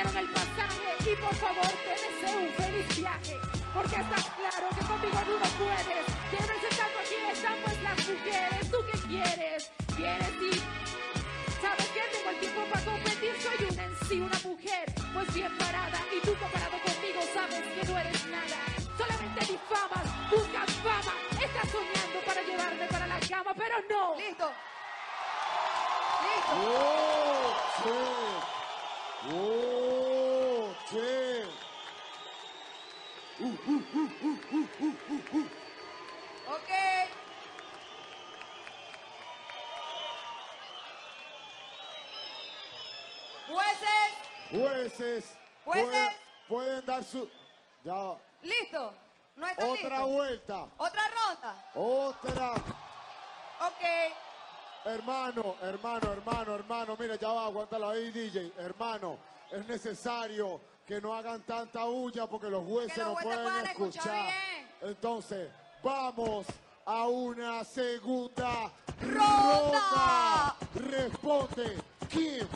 El pasaje y por favor te deseo un feliz viaje porque está claro que conmigo tú no puedes. Quiero presentando aquí están pues las mujeres. ¿Tú qué quieres? ¿Quieres ir? ¿Sabes qué? Tengo el tiempo para competir, soy una en sí, una mujer, pues bien parada. Y tú comparado conmigo sabes que no eres nada. Solamente difamas, buscas fama, estás soñando para llevarme para la cama, pero no. Listo. Listo. Oh, sí. Oh, sí. Ok. Jueces. Jueces. Jueces. Pueden, dar su. Ya. Listo. No está Otra vuelta. Otra ronda. Otra. Ok. Hermano, hermano, hermano, hermano, mire, ya va, aguántalo ahí, DJ. Hermano, es necesario que no hagan tanta huya porque los jueces no pueden escuchar. Entonces, vamos a una segunda ronda. Responde, ¿quién?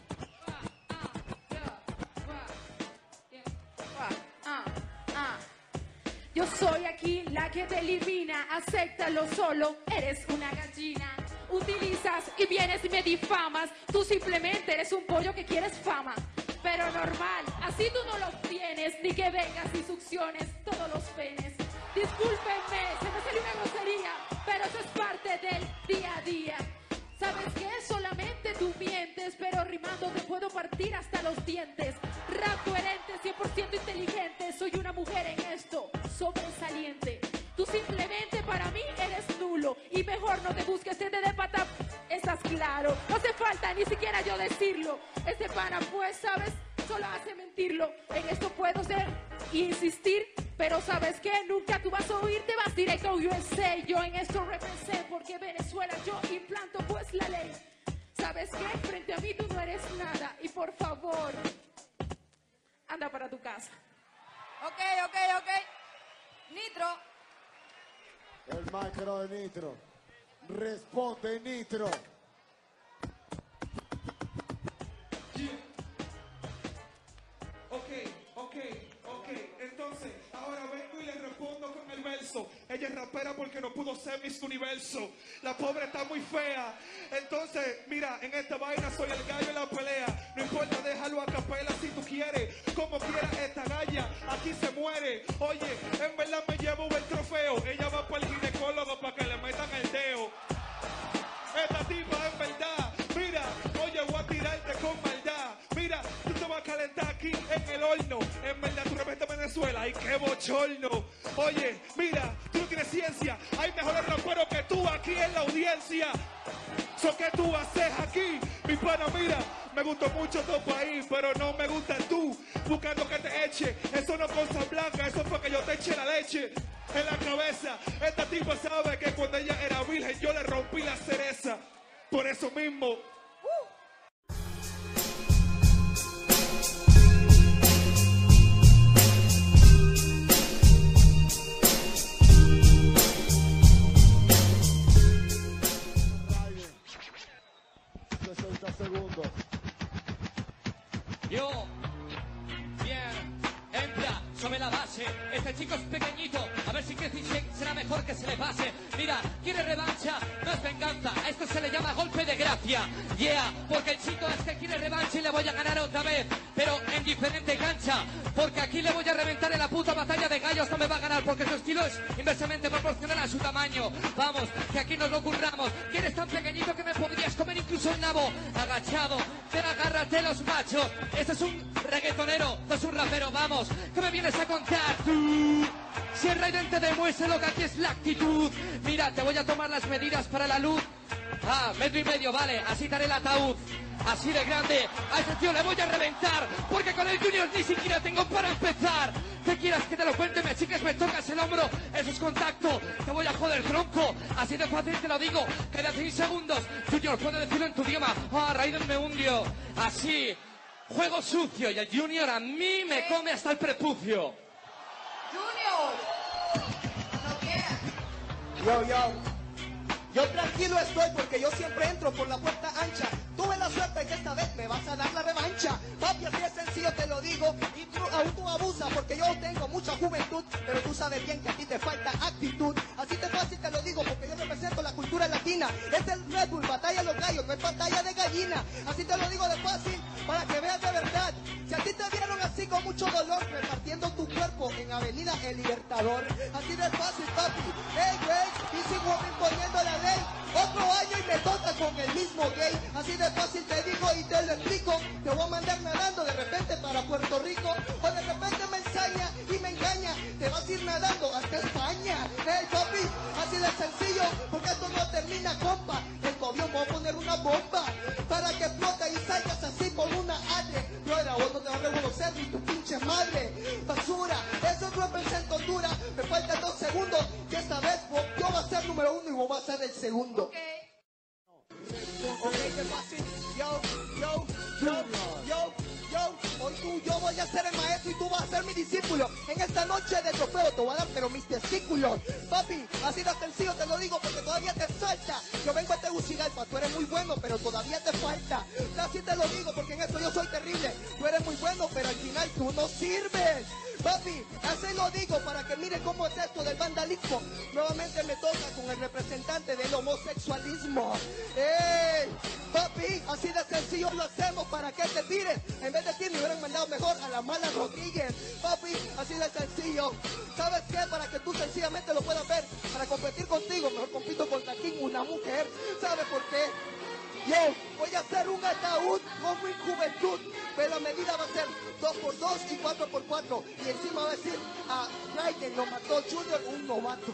Yo soy aquí la que te elimina, acéptalo solo, eres una gallina. Utilizas y vienes y me difamas, tú simplemente eres un pollo que quieres fama pero normal. Así tú no lo tienes, ni que vengas y succiones todos los penes. Discúlpenme, se me salió una grosería, pero eso es parte del día a día. ¿Sabes qué? Solamente tú mientes, pero rimando te puedo partir hasta los dientes. Rap coherente, 100% inteligente, soy una mujer en esto, sobresaliente. Tú simplemente para mí eres nulo y mejor no te busques de de pata. Estás claro, no hace falta ni siquiera yo decirlo. Ese pana pues, ¿sabes? Solo hace mentirlo. En esto puedo ser insistir, pero ¿sabes qué? Nunca tú vas a oír, te vas directo a USA. Yo en esto represento porque Venezuela yo implanto pues la ley. ¿Sabes qué? Frente a mí tú no eres nada y por favor, anda para tu casa. Ok, ok, ok. Nitro. El micro de Nitro. Responde Nitro. Es rapera porque no pudo ser Miss Universo. La pobre está muy fea. Entonces, mira, en esta vaina soy el gallo en la pelea. No importa, déjalo a capela si tú quieres. Como quieras esta galla, aquí se muere. Oye, en verdad me llevo el trofeo. Ella va para el ginecólogo para que le metan el dedo. Esta tipa en verdad, mira, oye, voy a tirarte con maldad. Mira, tú te vas a calentar aquí en el horno. En verdad, tú representas Venezuela. ¡Y qué bochorno! Oye, mira, tú no tienes ciencia. Hay mejores raperos que tú aquí en la audiencia. So, ¿qué tú haces aquí? Mi pana, mira, me gustó mucho tu país, pero no me gusta tú. Buscando que te eche. Eso no es cosa blanca, eso fue que yo te eche la leche en la cabeza. Esta tipa sabe que cuando ella era virgen yo le rompí la cereza. Por eso mismo 30 segundos. Yo, bien, entra, yo me la. Este chico es pequeñito, a ver si crece será mejor que se le pase. Mira, quiere revancha, no es venganza, a esto se le llama golpe de gracia. Yeah, porque el chico este quiere revancha y le voy a ganar otra vez, pero en diferente cancha. Porque aquí le voy a reventar en la puta batalla de gallos, no me va a ganar porque su estilo es inversamente proporcional a su tamaño. Vamos, que aquí nos lo curramos. ¿Quién es tan pequeñito que me podrías comer incluso el nabo? Agachado, pero agárrate los machos. Este es un reggaetonero, no es un rapero, vamos. ¿Qué me vienes a contar Si el Raiden te demuestra lo que aquí es la actitud. Mira, te voy a tomar las medidas para la luz. Ah, metro y medio, vale, así te haré el ataúd. Así de grande, a este tío le voy a reventar, porque con el Junior ni siquiera tengo para empezar. ¿Qué quieras que te lo cuente? Me chiques, me tocas el hombro, eso es contacto, te voy a joder tronco. Así de fácil te lo digo, queda 6 segundos. Junior, puedo decirlo en tu idioma. Ah, Raiden me hundió. Así, juego sucio y el Junior a mí me come hasta el prepucio. Junior. Yo, yo. Yo tranquilo estoy porque yo siempre entro por la puerta ancha. Tuve la suerte que esta vez me vas a dar la revancha. Papi, así es sencillo te lo digo. Y tú aún tú abusas porque yo tengo mucha juventud. Pero tú sabes bien que a ti te falta actitud. Así de fácil te lo digo porque yo represento la cultura latina. Es el Red Bull, batalla de los gallos, no es batalla de gallina. Así te lo digo de fácil para que veas de verdad. Si a ti te vieron así con mucho dolor, repartiendo tu cuerpo en Avenida El Libertador. Así de fácil, papi. Hey, güey, y sigo imponiendo la ley. Otro año y me toca con el mismo gay. Así de fácil te digo y te lo explico. Te voy a mandar nadando de repente para Puerto Rico. O de repente me ensaña y me engaña. Te vas a ir nadando hasta España. Hey, papi, así de sencillo. Porque esto no termina, compa. El gobierno va a poner una bomba para que explote y salgas así con una adre. Yo era no te va a reconocer ni tu pinche madre. Basura, eso es represento dura. Me faltan dos segundos. Y esta vez yo voy a ser número uno y vos vas a ser el segundo. Yo, yo, yo, yo, yo. Hoy tú, yo voy a ser el maestro y tú vas a ser mi discípulo. En esta noche de trofeo te voy a dar, pero mis testículos. Papi, así de sencillo te lo digo porque todavía te falta. Yo vengo a Tegucigalpa, tú eres muy bueno, pero todavía te falta. Así te lo digo porque en esto yo soy terrible. Tú eres muy bueno, pero al final tú no sirves. Papi, así lo digo para que mire cómo es esto del vandalismo. Nuevamente me toca con el representante del homosexualismo. ¡Ey! Papi, así de sencillo lo hacemos para que te tires. En vez de ti me hubieran mandado mejor a la mala Rodríguez. Papi, así de sencillo. ¿Sabes qué? Para que tú sencillamente lo puedas ver. Para competir contigo, mejor compito contra ti, una mujer. ¿Sabes por qué? Yo voy a hacer un ataúd con mi juventud, pero la medida va a ser 2x2 y 4x4. Y encima va a decir a Raiden lo mató Junior, un novato.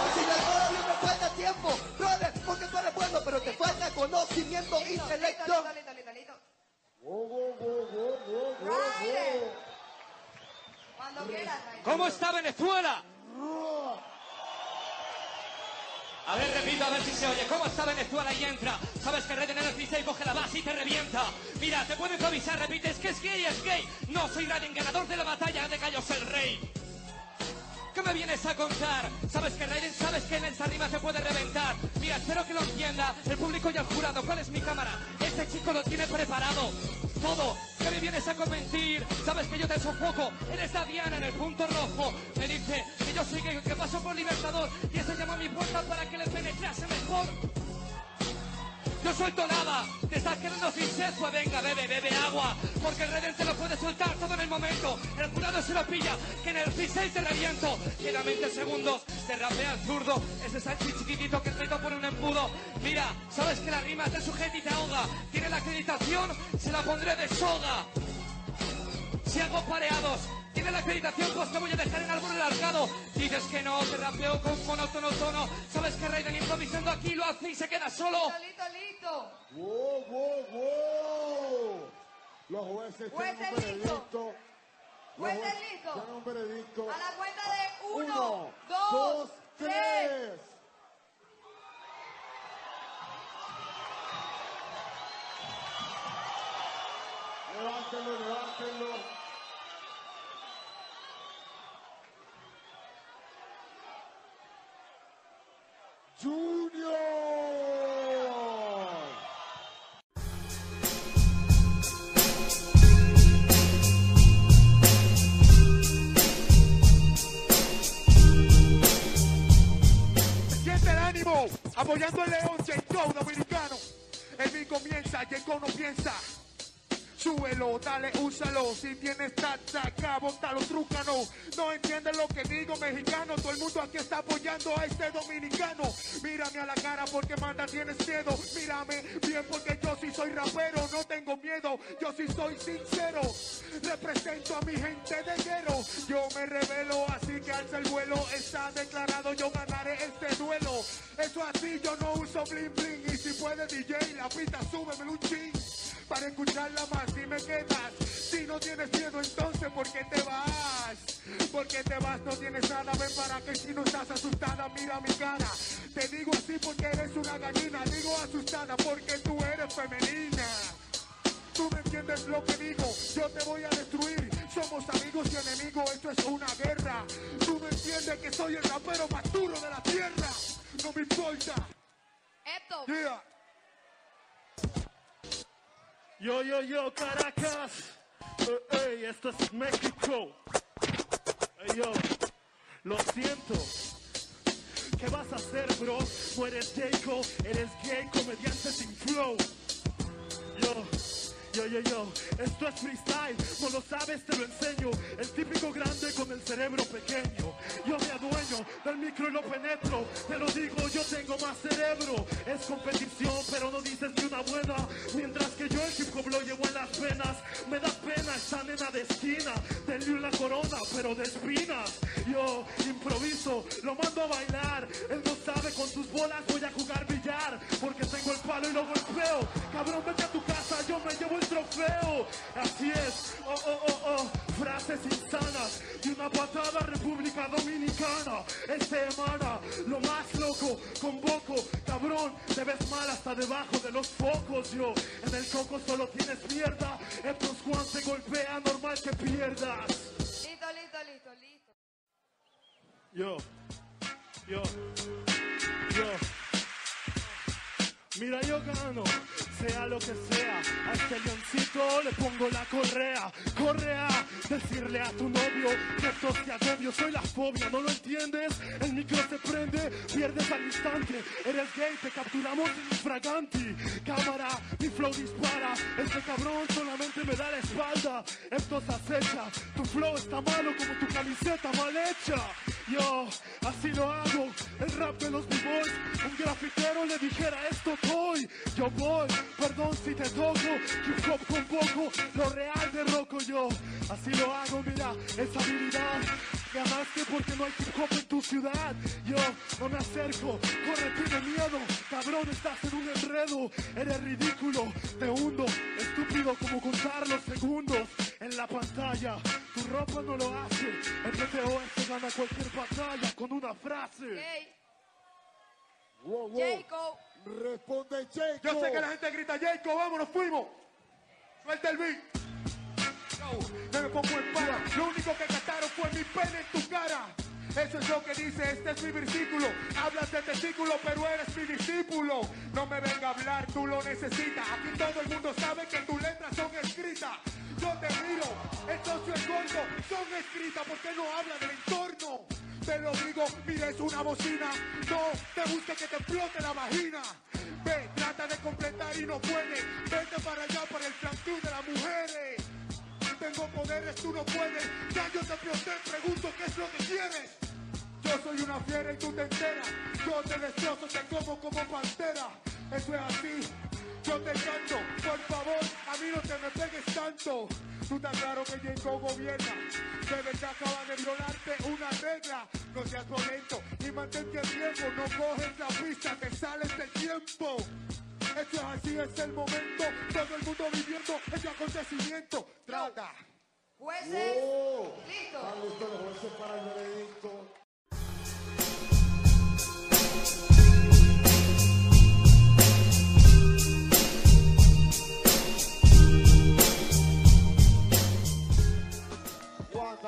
Así que todavía me falta tiempo, brother, porque tú eres bueno, pero te falta conocimiento, intelecto. listo, listo, listo, listo. Wow, wow, wow, wow, wow, wow, Raiden. Cuando quieras, Raiden. ¿Cómo está Venezuela? A ver, repito, a ver si se oye. ¿Cómo está Venezuela y entra? Sabes que Raiden en el freestyle coge la base y te revienta. Mira, te puedo improvisar, repites que es gay, es gay. No soy Raiden, ganador de la batalla de gallos el rey. ¿Qué me vienes a contar? Sabes que Raiden, sabes que en esa rima te puede reventar. Mira, espero que lo entienda el público y el jurado. ¿Cuál es mi cámara? Este chico lo tiene preparado. Todo. ¿Qué me vienes a convencer? Sabes que yo te sofoco. Eres la Diana en el punto rojo. Me dice que yo soy gay, que paso por Libertador. Y ese llama a mi puerta para que le penetrase mejor. No suelto nada, te estás quedando sin sed, venga, bebe, bebe agua, porque el Raiden te lo puede soltar todo en el momento, el jurado se lo pilla, que en el freestyle te reviento, quedan 20 segundos, te rapea el zurdo, ese Sánchez chiquitito que meto por un embudo, mira, sabes que la rima te sujeta y te ahoga, tiene la acreditación, se la pondré de soga, si hago pareados, tiene la acreditación, pues te voy a dejar en árbol alargado. Dices que no, te rapeo con monótono tono. Sabes que Raiden improvisando aquí lo hace y se queda solo. Listo, listo, listo. wow, wow, wow. Los jueces Jueces tienen un listos. veredicto. Jueces listos. Tienen un veredicto. A la cuenta de uno, Uno, dos, dos, tres. tres. Levántenlo, Junior. Siente el ánimo apoyando el León, Jacob dominicano. El fin comienza, Jacob no piensa. Súbelo, dale, úsalo. Si tienes tata, acá, bótalo, trúcano. No entiendes lo que digo, mexicano. Todo el mundo aquí está apoyando a este dominicano. Mírame a la cara porque manda, tienes miedo. Mírame bien porque yo sí soy rapero. No tengo miedo, yo sí soy sincero. Represento a mi gente de guero. Yo me revelo, así que alza el vuelo. Está declarado, yo ganaré este duelo. Eso así, yo no uso bling bling. Y si puede DJ, la pista, súbeme un ching para escucharla más si me quedas. Si no tienes miedo, entonces ¿por qué te vas? ¿Por qué te vas? No tienes nada, ven para que si no estás asustada, mira mi cara. Te digo así porque eres una gallina, digo asustada porque tú eres femenina. Tú me entiendes lo que digo, yo te voy a destruir. Somos amigos y enemigos, esto es una guerra. Tú me entiendes que soy el rapero más duro de la tierra. No me importa. Esto. Yeah. Yo, yo, yo, Caracas. Eh, esto es México. Yo, lo siento. ¿Qué vas a hacer, bro? No eres Jacob, eres gay, comediante sin flow. Yo, yo, yo, yo, esto es freestyle, no lo sabes, te lo enseño. El típico grande con el cerebro pequeño. Yo me adueño del micro y lo penetro. Te lo digo, yo tengo más cerebro. Es competición, pero no dices ni una buena. Mientras que yo el hip hop lo llevo en las venas. Me da pena esta nena de esquina. Denle una corona, pero de espinas. Yo improviso, lo mando a bailar. Él no sabe, con tus bolas voy a jugar billar. Porque tengo el palo y lo golpeo. Cabrón, vete a tu me llevo el trofeo. Así es, oh, oh, oh, oh. Frases insanas de una patada República Dominicana. Este emana lo más loco, convoco. Cabrón, te ves mal hasta debajo de los focos. Yo en el coco solo tienes mierda. Estos Juan te golpea, normal que pierdas. Listo, listo, listo, listo. Yo, yo, yo. Mira, yo gano, sea lo que sea. A este leoncito le pongo la correa. Correa, decirle a tu novio que esto te agobio. Soy la fobia, ¿no lo entiendes? El micro se prende, pierdes al instante. Eres gay, te capturamos en infraganti. Cámara, mi flow dispara. Este cabrón solamente me da la espalda. Esto se acecha, tu flow está malo como tu camiseta mal hecha. Yo, así lo hago, el rap de los b-boys. Un grafitero le dijera esto voy, yo voy, perdón si te toco, hip hop con poco, lo real de roco yo. Así lo hago, mira, esa habilidad. Ganaste porque no hay hip hop en tu ciudad. Yo no me acerco, corre, tiene miedo. Cabrón, estás en un enredo. Eres ridículo, te hundo. Estúpido como contar los segundos en la pantalla. Tu ropa no lo hace. El PTOS gana cualquier batalla con una frase. Wow, wow. Jacob. Responde Jacob. Yo sé que la gente grita, Jacob, vámonos, fuimos. Suelta el beat. Yo, no me pongo en para. Lo único que gastaron fue mi pene en tu cara. Eso es lo que dice, este es mi versículo. Hablas de testículo, pero eres mi discípulo. No me venga a hablar, tú lo necesitas. Aquí todo el mundo sabe que tus letras son escritas. Yo te miro, el socio es gordo, son escritas porque no habla del entorno. Te lo digo, mira, es una bocina. No te busques que te explote la vagina. Ve, trata de completar y no puede. Vete para allá, para el flanqueo de las mujeres. Tengo poderes, tú no puedes. Ya yo te pregunto qué es lo que quieres. Yo soy una fiera y tú te enteras. Yo te destrozo, te como como pantera. Eso es así. Yo te canto, por favor, a mí no te me pegues tanto. Tú estás claro que Jacob gobierna. De verdad acaba de violarte una regla. No seas violento y mantente a tiempo. No coges la pista, te sales del tiempo. Esto es así, es el momento. Todo el mundo viviendo este acontecimiento. Trata. Jueces. Oh. Listo. Están listos los jueces para el veredicto.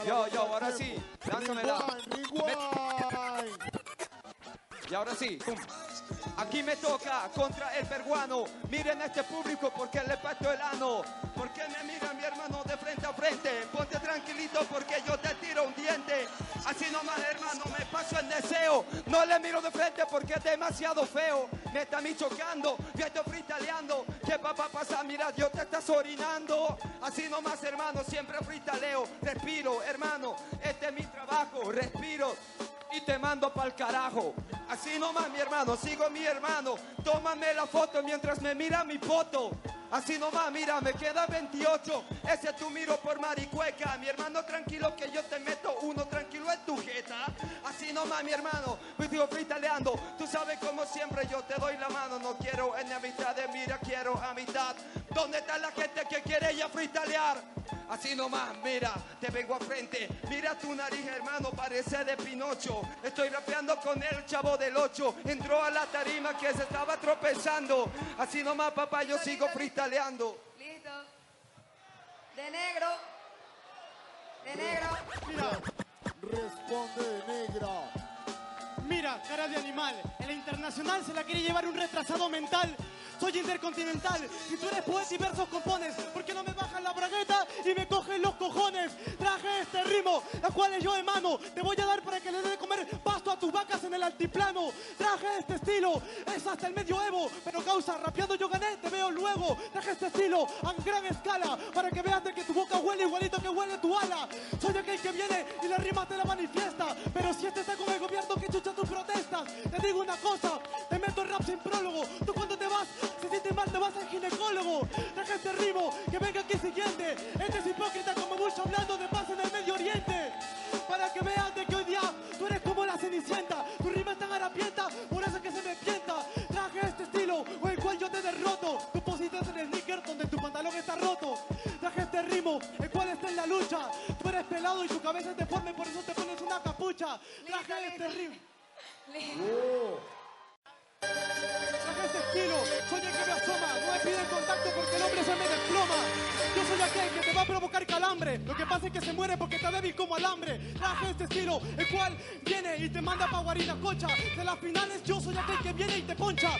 Yo, yo, ahora sí, lánzamela. Y ahora sí, pum. Aquí me toca contra el peruano. Miren a este público porque le pato el ano. Porque me mira mi hermano de frente a frente. Ponte tranquilito porque yo te tiro un diente. Así nomás, hermano, me paso el deseo. No le miro de frente porque es demasiado feo. Me está mi chocando, yo estoy fritaleando. ¿Qué papá pasa? Mira, yo te estás orinando. Así nomás, hermano, siempre fritaleo. Respiro, hermano, este es mi trabajo. Respiro y te mando pa'l carajo. Así nomás, mi hermano, sigo mi hermano. Tómame la foto mientras me mira mi foto. Así nomás, mira, me queda 28. Ese tú miro por maricueca. Mi hermano, tranquilo que yo te meto uno tranquilo en tu jeta. Así nomás, mi hermano, digo fritaleando. Tú sabes como siempre yo te doy la mano. No quiero en la mitad de mira, quiero a mitad. ¿Dónde está la gente que quiere ya fritalear? Así nomás, mira, te vengo a frente. Mira tu nariz, hermano, parece de Pinocho. Estoy rapeando con el chavo del 8. Entró a la tarima que se estaba tropezando. Así nomás, papá, yo sigo fritaleando. Listo. De negro. De negro. Mira, Responde negra. mira, cara de animal. En la internacional se la quiere llevar un retrasado mental. Soy intercontinental. Si tú eres poeta y versos compones, ¿por qué no me bajas la bragueta y me cogen los cojones? Traje este ritmo, la cual yo emano. Te voy a dar para que le dé de comer pasto a tus vacas en el altiplano. Traje este estilo, es hasta el medioevo, pero causa, rapeando yo gané, te veo luego. Traje este estilo a gran escala, para que veas de que tu boca huele igualito que huele tu ala. Soy aquel que viene y la rima te la manifiesta, pero si este está con el gobierno que chucha tus protestas, te digo una cosa, te meto el rap sin prólogo. Tú cuando te vas, si sientes mal te vas al ginecólogo. Traje este ritmo, que venga aquí siguiente. Este es hipócrita como Bush hablando de paz en el Medio Oriente. Para que veas de que hoy día tú eres como la cenicienta. Tu rima es tan harapienta, por eso es que se me pienta. Traje este estilo, o el cual yo te derroto. Tú positas en el sneaker donde tu pantalón está roto. Traje este ritmo, el cual está en la lucha. Tú eres pelado y tu cabeza es deforme, por eso te pones una capucha. Traje este ritmo. Traje este estilo, soy el que me asoma, no me piden contacto porque el hombre se me desploma. Yo soy aquel que te va a provocar calambre, lo que pasa es que se muere porque está débil como alambre. Traje este estilo, el cual viene y te manda pa' guarina cocha. De las finales yo soy aquel que viene y te poncha.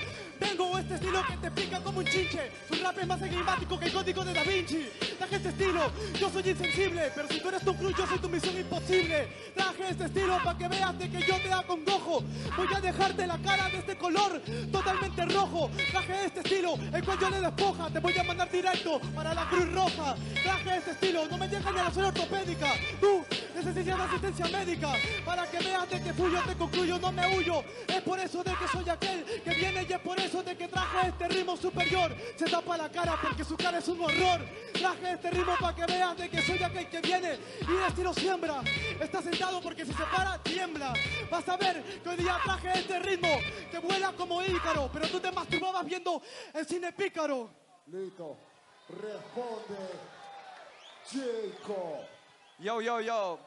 Vengo este estilo que te pica como un chinche. Tu rap es más enigmático que el código de Da Vinci. Traje este estilo, yo soy insensible, pero si tú eres Tom Cruise yo soy tu misión imposible. Traje este estilo para que veas de que yo te acongojo. Voy a dejarte la cara de este color totalmente rojo. Traje este estilo, el cual yo le despoja. Te voy a mandar directo para la Cruz Roja. Traje este estilo, no me llegan ni a la zona ortopédica. Tú necesitas asistencia médica para que veas de que fui te concluyo, no me huyo. Es por eso de que soy aquel que viene y es por eso de que traje este ritmo superior. Se tapa la cara porque su cara es un horror. Traje este ritmo para que veas de que soy aquel que viene y de estilo siembra. Está sentado porque si se para, tiembla. Vas a ver que hoy día traje este ritmo que vuela como ícaro, pero tú te masturbabas viendo el cine pícaro. Listo. Responde. Chico. Yo, yo, yo.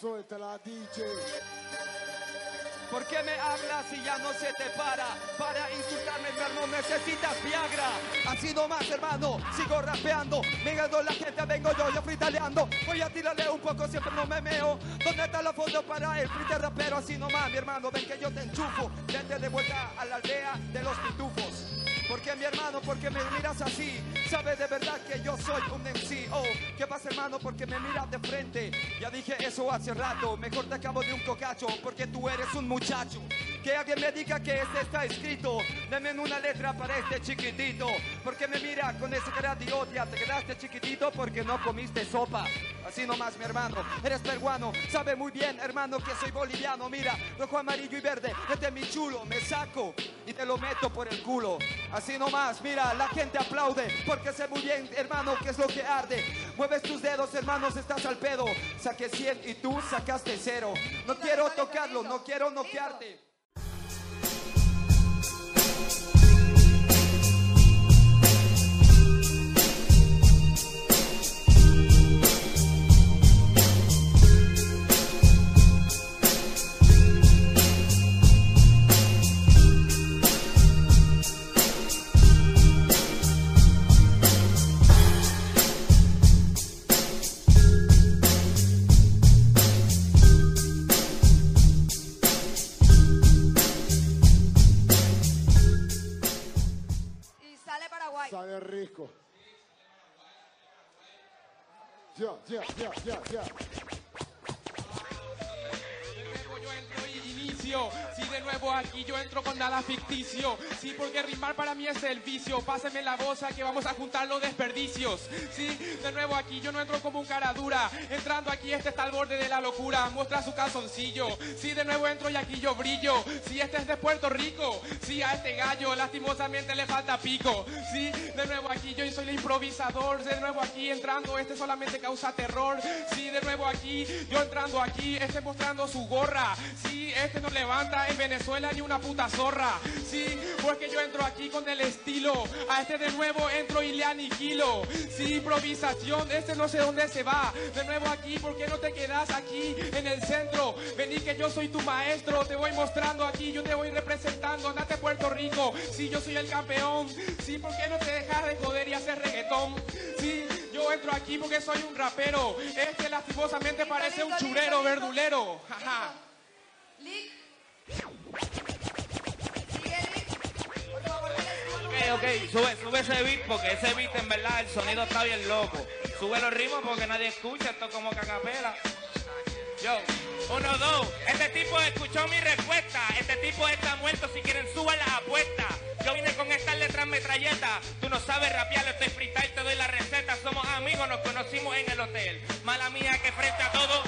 Suéltala, DJ. ¿Por qué me hablas si ya no se te para? Para insultarme, hermano, necesitas Viagra. Así nomás, hermano, sigo rapeando. Mirando la gente, vengo yo, yo fritaleando. Voy a tirarle un poco, siempre no me meo. ¿Dónde está la foto para el frite rapero? Así nomás, mi hermano, ven que yo te enchufo. Vente de vuelta a la aldea de los pitufos. ¿Por qué mi hermano? Porque me miras así. Sabes de verdad que yo soy un MC. Oh, ¿qué pasa hermano? Porque me miras de frente. Ya dije eso hace rato. Mejor te acabo de un cocacho. Porque tú eres un muchacho. Que alguien me diga que este está escrito. Deme una letra para este chiquitito. Porque me mira con esa cara de odia. Te quedaste chiquitito porque no comiste sopa. Así nomás, mi hermano. Eres peruano. Sabe muy bien, hermano, que soy boliviano. Mira, rojo, amarillo y verde. Este es mi chulo. Me saco y te lo meto por el culo. Nomás, mira, la gente aplaude. Porque sé muy bien, hermano, qué es lo que arde. Mueves tus dedos, hermanos, estás al pedo. Saqué 100 y tú sacaste cero. No quiero tocarlo, no quiero noquearte. Desperdicios. Sí, de nuevo aquí yo no entro como un cara dura. Entrando aquí este está al borde de la locura. Muestra su calzoncillo. Sí, de nuevo entro y aquí yo brillo. Sí, este es de Puerto Rico. Sí, a este gallo lastimosamente le falta pico. Sí, de nuevo aquí yo soy el improvisador. De nuevo aquí entrando, este solamente causa terror. Sí, de nuevo aquí, yo entrando aquí, este mostrando su gorra. Sí, este no levanta en Venezuela ni una puta zorra. Sí, porque yo entro aquí con el estilo. A este de nuevo entro y le aniquilo. Sí, improvisación, este no sé dónde se va. De nuevo aquí, ¿por qué no te quedas aquí en el centro? Vení que yo soy tu maestro, te voy mostrando aquí, yo te voy representando. Andate a Puerto Rico, sí, yo soy el campeón. Sí, ¿por qué no te dejas de joder y hacer reggaetón? Sí, yo entro aquí porque soy un rapero. Este lastimosamente parece un churero, verdulero. Jaja. Ok, ok, sube, sube ese beat porque ese beat en verdad el sonido está bien loco. Sube los ritmos porque nadie escucha, esto como cacapela. Yo, uno, dos. Este tipo escuchó mi respuesta. Este tipo está muerto. Si quieren, suban las apuestas. Yo vine con estas letras metralleta. Tú no sabes rapear, estoy freestyle, te doy la receta. Somos amigos, nos conocimos en el hotel. Mala mía que frente a todo,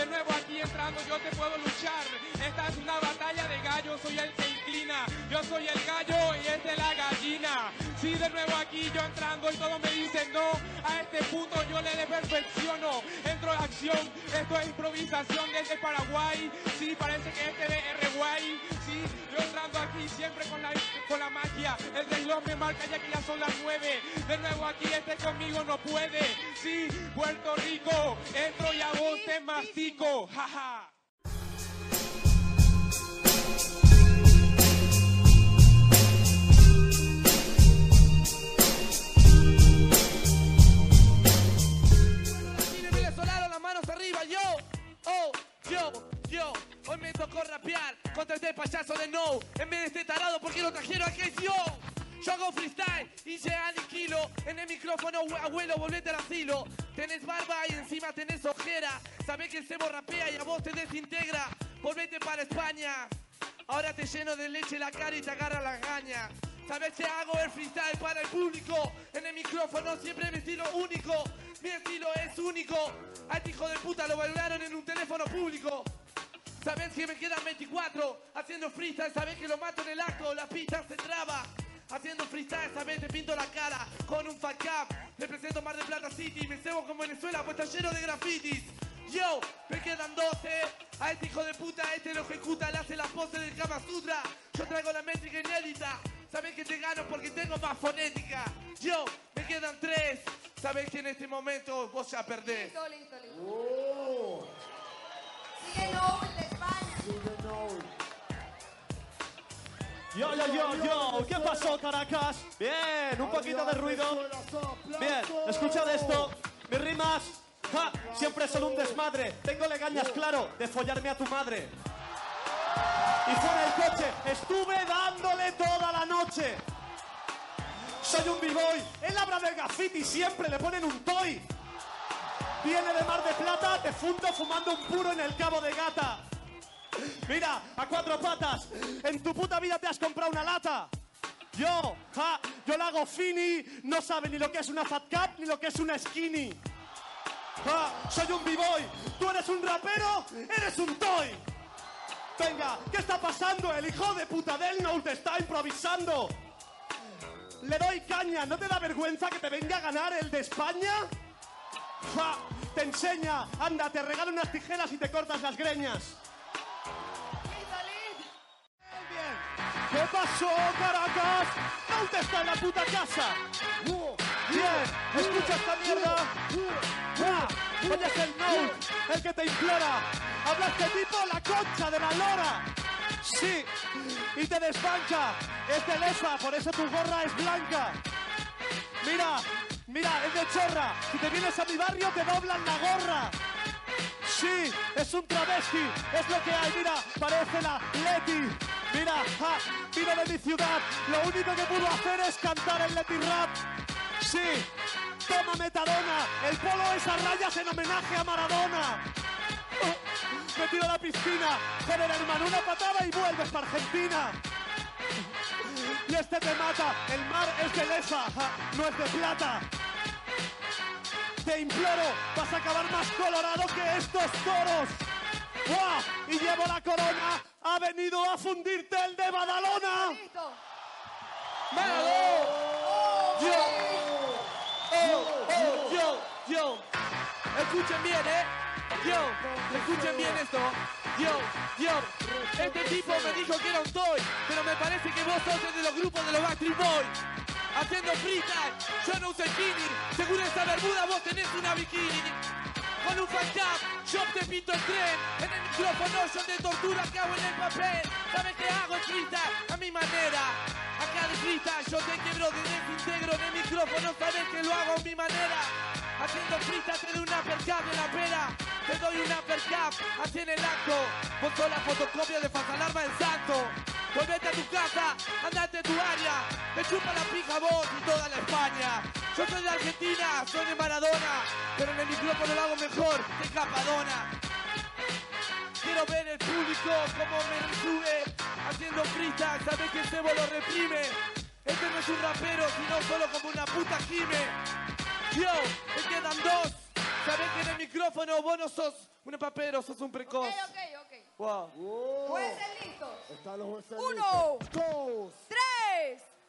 De nuevo aquí entrando yo te puedo luchar. Esta es una batalla de gallos, soy el que inclina. Yo soy el gallo y esta es la gallina. Sí, de nuevo aquí yo entrando y todos me dicen no. A este punto yo le perfecciono. Entro en acción, esto es improvisación desde Paraguay. Sí, parece que este de R guay. Sí, yo entrando aquí siempre con la, con la magia. El reloj me marca ya que ya son las nueve. De nuevo aquí este conmigo no puede. Sí, Puerto Rico, entro y a vos te mastico. Jaja. Oh, yo, yo. Hoy me tocó rapear contra este payaso de no. En vez de este tarado, porque lo trajeron es yo. Yo hago freestyle y se aniquilo. En el micrófono, abuelo, volvete al asilo. Tenés barba y encima tenés ojera. Sabés que el cebo rapea y a vos te desintegra. Volvete para España. Ahora te lleno de leche la cara y te agarra la gaña. ¿Sabes qué hago? El freestyle para el público. En el micrófono siempre mi estilo único. Mi estilo es único. A este hijo de puta lo valoraron en un teléfono público. Sabes que me quedan 24 haciendo freestyle. Sabes que lo mato en el acto. La pista se traba. Haciendo freestyle, sabes, te pinto la cara con un fuck up. Represento Mar de Plata City. Me cebo con Venezuela, pues está lleno de grafitis. Yo, me quedan 12. A este hijo de puta, este lo ejecuta, le hace la pose del Kama Sutra. Yo traigo la métrica inédita. Sabes que te gano porque tengo más fonética. Yo, me quedan 3. Sabes que en este momento vos ya perdés. Listo, listo, listo. Sigue Noel de España. Yo, yo, yo, yo, ¿qué pasó, Caracas? Bien, un poquito de ruido. Bien, escuchad esto. Mis rimas, ja, siempre son un desmadre. Tengo legañas, claro, de follarme a tu madre. Y fuera el coche, estuve dándole toda la noche. Soy un b-boy, él habla del graffiti, siempre le ponen un toy. Viene de Mar de Plata, te fundo fumando un puro en el Cabo de Gata. Mira, a cuatro patas, en tu puta vida te has comprado una lata. Yo, ja, yo la hago fini, no sabe ni lo que es una fat cap ni lo que es una skinny. Ja, soy un b-boy, tú eres un rapero, eres un toy. Venga, ¿qué está pasando? El hijo de puta del no está improvisando. Le doy caña, ¿no te da vergüenza que te venga a ganar el de España? Ja, te enseña, anda, te regalo unas tijeras y te cortas las greñas. ¿Qué pasó, Caracas? ¿Dónde está en la puta casa? Bien, escucha esta mierda. Oye, es el no, el que te implora. Habla este tipo la concha de la lora. Sí, y te desbanca. Es de lesa, por eso tu gorra es blanca. Mira, mira, es de chorra. Si te vienes a mi barrio, te doblan la gorra. Sí, es un travesti, es lo que hay, mira, parece la Leti. Mira, ja, vino de mi ciudad, lo único que pudo hacer es cantar el Leti Rap. Sí, toma metadona, el polo es a rayas en homenaje a Maradona. Oh, me tiro a la piscina, joder hermano, una patada y vuelves para Argentina. Y este te mata, el mar es de lesa, no es de plata. Te imploro, vas a acabar más colorado que estos toros. Y llevo la corona, ha venido a fundirte el de Badalona. Yo, yo, yo. Escuchen bien, ¿eh? Yo, escuchen bien esto. Yo, yo. Este tipo me dijo que era un toy, pero me parece que vos sos de los grupos de los Backstreet Boys. Haciendo freestyle, yo no uso skinny. Seguro esa bermuda vos tenés una bikini. Con un fan cap, yo te pinto el tren. En el micrófono yo te torturo, acabo en el papel. ¿Sabes qué hago freestyle? A mi manera. Acá de freestyle yo te quiebro, te desintegro en el micrófono. Sabes que lo hago a mi manera. Haciendo freestyle te doy una uppercut de la pera. Te doy una uppercut, así en el acto. Vos la fotocopia de Fasalarma del Santo. Volvete a tu casa, andate a tu área. Me chupa la pija vos y toda la España. Yo soy de Argentina, soy de Maradona. Pero en el micrófono lo hago mejor que Capadona. Quiero ver el público como me sube haciendo freestyle. Sabes que el cebo lo reprime. Este no es un rapero, sino solo como una puta gime. Yo, me quedan dos. Sabes que en el micrófono vos no sos un papero, sos un precoz. Ok, ok, ok. Wow. Jueces listos. Están los jueces Uno. listos. Dos. Tres.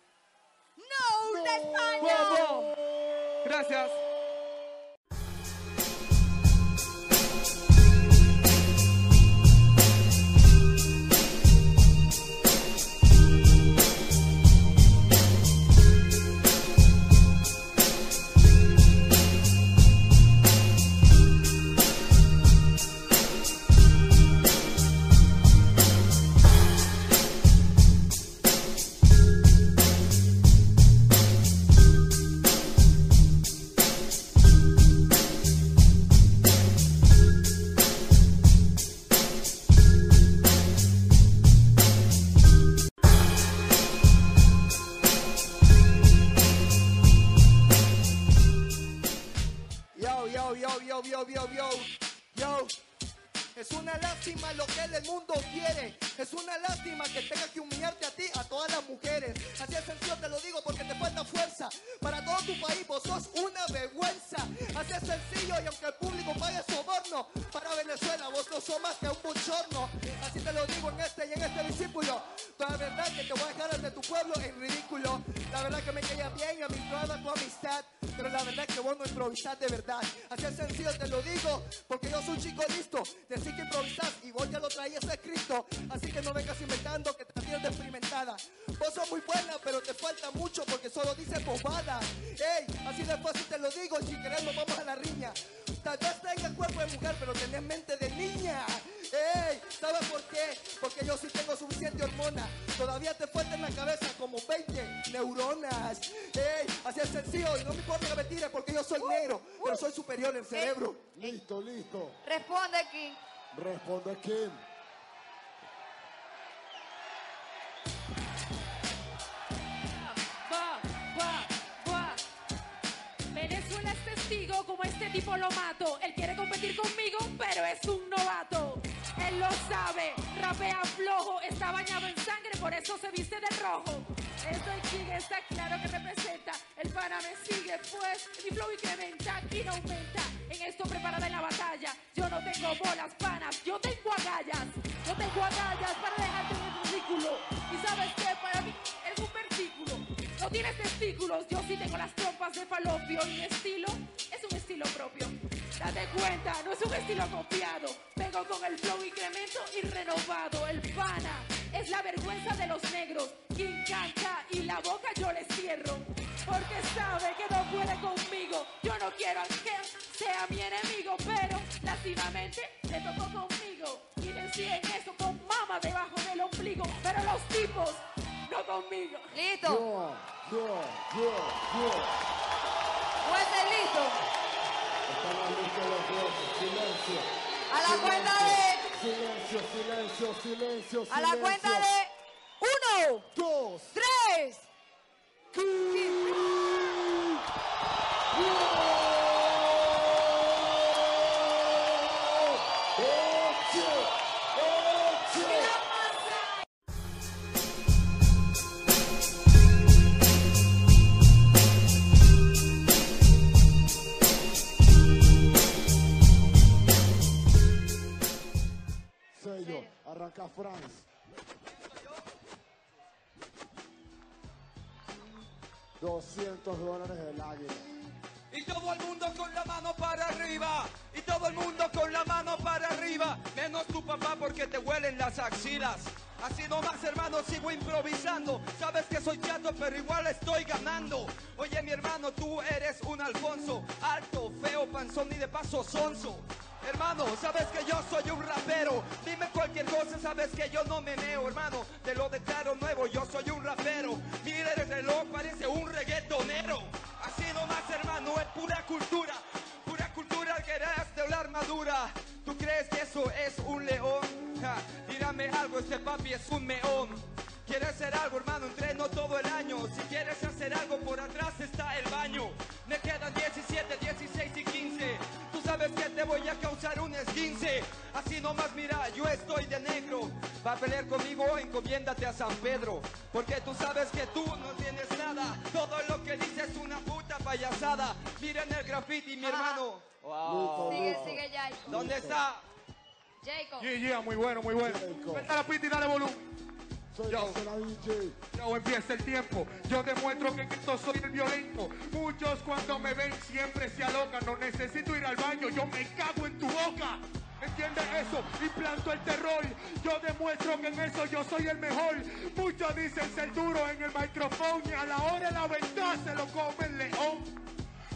No, de España. Gracias. Qué? Porque yo sí tengo suficiente hormona. Todavía te falta en la cabeza como 20 neuronas. Ey, así es sencillo y no me importa que me tires porque yo soy negro, pero soy superior en cerebro. Listo, listo. Responde, King. Responde, King. como este tipo lo mato. Él quiere competir conmigo, pero es un novato. Lo sabe, rapea flojo, está bañado en sangre, por eso se viste de rojo. Estoy quien está claro que representa. El pana me sigue, pues mi flow incrementa, aquí no aumenta. En esto preparada en la batalla, yo no tengo bolas panas, yo tengo agallas. Yo tengo agallas para dejarte en el ridículo. Y sabes que para mí es un versículo. No tienes testículos, yo sí tengo las trompas de falopio. Mi estilo es un estilo propio. Date cuenta, no es un estilo copiado. Pego con el flow incremento y renovado. El pana es la vergüenza de los negros. Quien canta y la boca yo le cierro. Porque sabe que no puede conmigo. Yo no quiero que sea mi enemigo, pero lastimamente le tocó conmigo. Y deciden eso con mama debajo del ombligo. Pero los tipos no conmigo. Listo. Yo, yo, yo, yo. Jueces listo. A la cuenta de. Silencio, silencio, silencio, A la cuenta de. Uno. Dos. Tres. Arranca France. 200 dólares del águila. Y todo el mundo con la mano para arriba. Y todo el mundo con la mano para arriba. Menos tu papá porque te huelen las axilas. Así nomás, hermano, sigo improvisando. Sabes que soy chato, pero igual estoy ganando. Oye, mi hermano, tú eres un Alfonso. Alto, feo, panzón y de paso sonso. Hermano, sabes que yo soy un rapero. Dime cualquier cosa, sabes que yo no me meo, hermano. Te lo declaro nuevo, yo soy un rapero. Mira el reloj, parece un reggaetonero. Así nomás, hermano, es pura cultura. Pura cultura que de la armadura. ¿Tú crees que eso es un león? Ja, dígame algo, este papi es un meón. ¿Quieres hacer algo, hermano? Entreno todo el año. Si quieres hacer algo, por atrás está el baño. Me quedan 17, 16 te voy a causar un esguince. Así nomás mira, yo estoy de negro. Va a pelear conmigo, encomiéndate a San Pedro. Porque tú sabes que tú no tienes nada. Todo lo que dices es una puta payasada. Miren el graffiti, mi hermano. Wow. Sigue, sigue, Jacob. ¿Dónde está? Jacob. Yeah, yeah, muy bueno, muy bueno. Vete la pista y dale volumen. Yo, yo empieza el tiempo. Yo demuestro que en esto soy el violento. Muchos cuando me ven siempre se alocan. No necesito ir al baño, yo me cago en tu boca. ¿Entiendes eso? Y planto el terror. Yo demuestro que en eso yo soy el mejor. Muchos dicen ser duro en el micrófono y a la hora de la verdad se lo come el león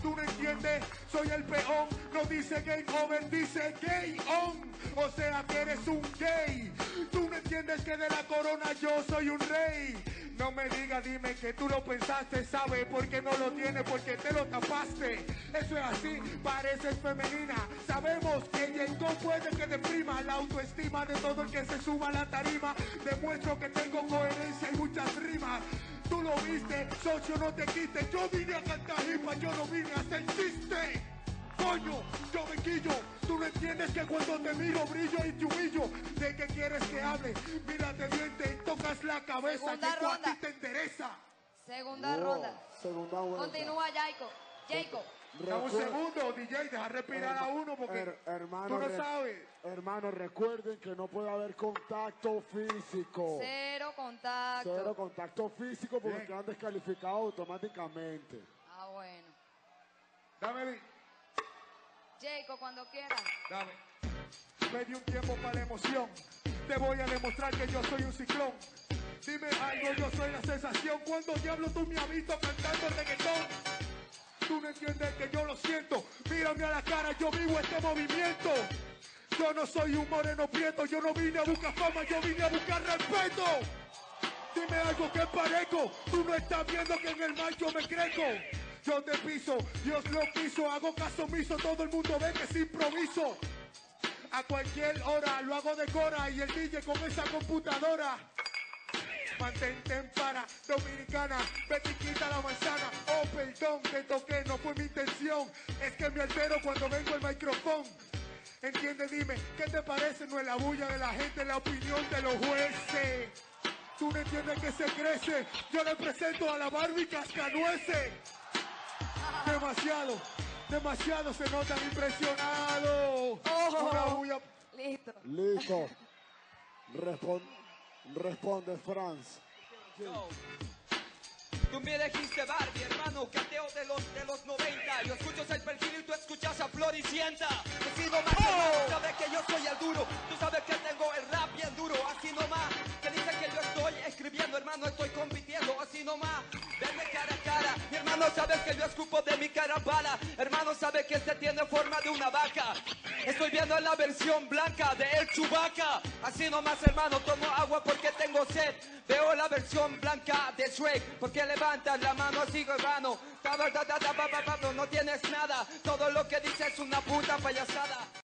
tú no entiendes, soy el peón. No dice gay over, dice gay on. O sea que eres un gay. Tú no entiendes que de la corona yo soy un rey. No me digas, dime que tú lo pensaste, ¿sabes por qué no lo tienes? Porque te lo tapaste. Eso es así, pareces femenina. Sabemos que llegó puede que deprima la autoestima de todo el que se suma a la tarima. Demuestro que tengo coherencia y muchas rimas. Tú lo viste, socio, no te quites. Yo vine a cantar hipa, yo no vine a hacer chiste. Coño, yo me quillo. Tú no entiendes que cuando te miro brillo y te humillo. ¿De qué quieres que hable? Mírate bien, te tocas la cabeza Segunda que ronda. a ti te interesa. Segunda ronda. Segunda ronda. Continúa Jacob. Jacob. Dame un segundo, DJ, deja respirar a uno porque Her- hermano, tú no re- sabes. Hermano, recuerden que no puede haber contacto físico. Cero contacto. Cero contacto físico porque Bien. quedan descalificados automáticamente. Ah, bueno. Dame, Jacob, cuando quieras. dame. Me di un tiempo para la emoción. Te voy a demostrar que yo soy un ciclón. Dime algo, yo soy la sensación. Cuando diablo tú me has visto cantando reggaetón. Tú no entiendes que yo lo siento. Mírame a la cara, yo vivo este movimiento. Yo no soy un moreno prieto, yo no vine a buscar fama, yo vine a buscar respeto. Dime algo que parezco, tú no estás viendo que en el mar me crezco. Yo te piso, Dios lo quiso, hago caso omiso, todo el mundo ve que es improviso. A cualquier hora lo hago de cora y el DJ con esa computadora. Mantente en para, dominicana, vete y quita la manzana. Oh, perdón, te toqué, no fue mi intención. Es que me altero cuando vengo el micrófono. Entiende, dime, ¿qué te parece? No es la bulla de la gente, la opinión de los jueces. Tú no entiendes que se crece. Yo le presento a la Barbie Cascanueces. Demasiado, demasiado se notan impresionados. Una bulla. Listo. Listo. Respon- responde Franz. Tú me dijiste Barbie, hermano, cateo de los, de los 90. Yo escucho el perfil y tú escuchas a Floricienta. Así nomás, hermano, sabes que yo soy el duro. Tú sabes que tengo el rap bien duro. Así nomás, escribiendo, hermano, estoy compitiendo. Así nomás, venme cara a cara. Mi hermano, sabes que yo escupo de mi cara bala. Hermano, sabes que este tiene forma de una vaca. Estoy viendo la versión blanca de El Chubaca. Así nomás, hermano, tomo agua porque tengo sed. Veo la versión blanca de Shrek porque levantas la mano así, hermano. No tienes nada. Todo lo que dices es una puta payasada.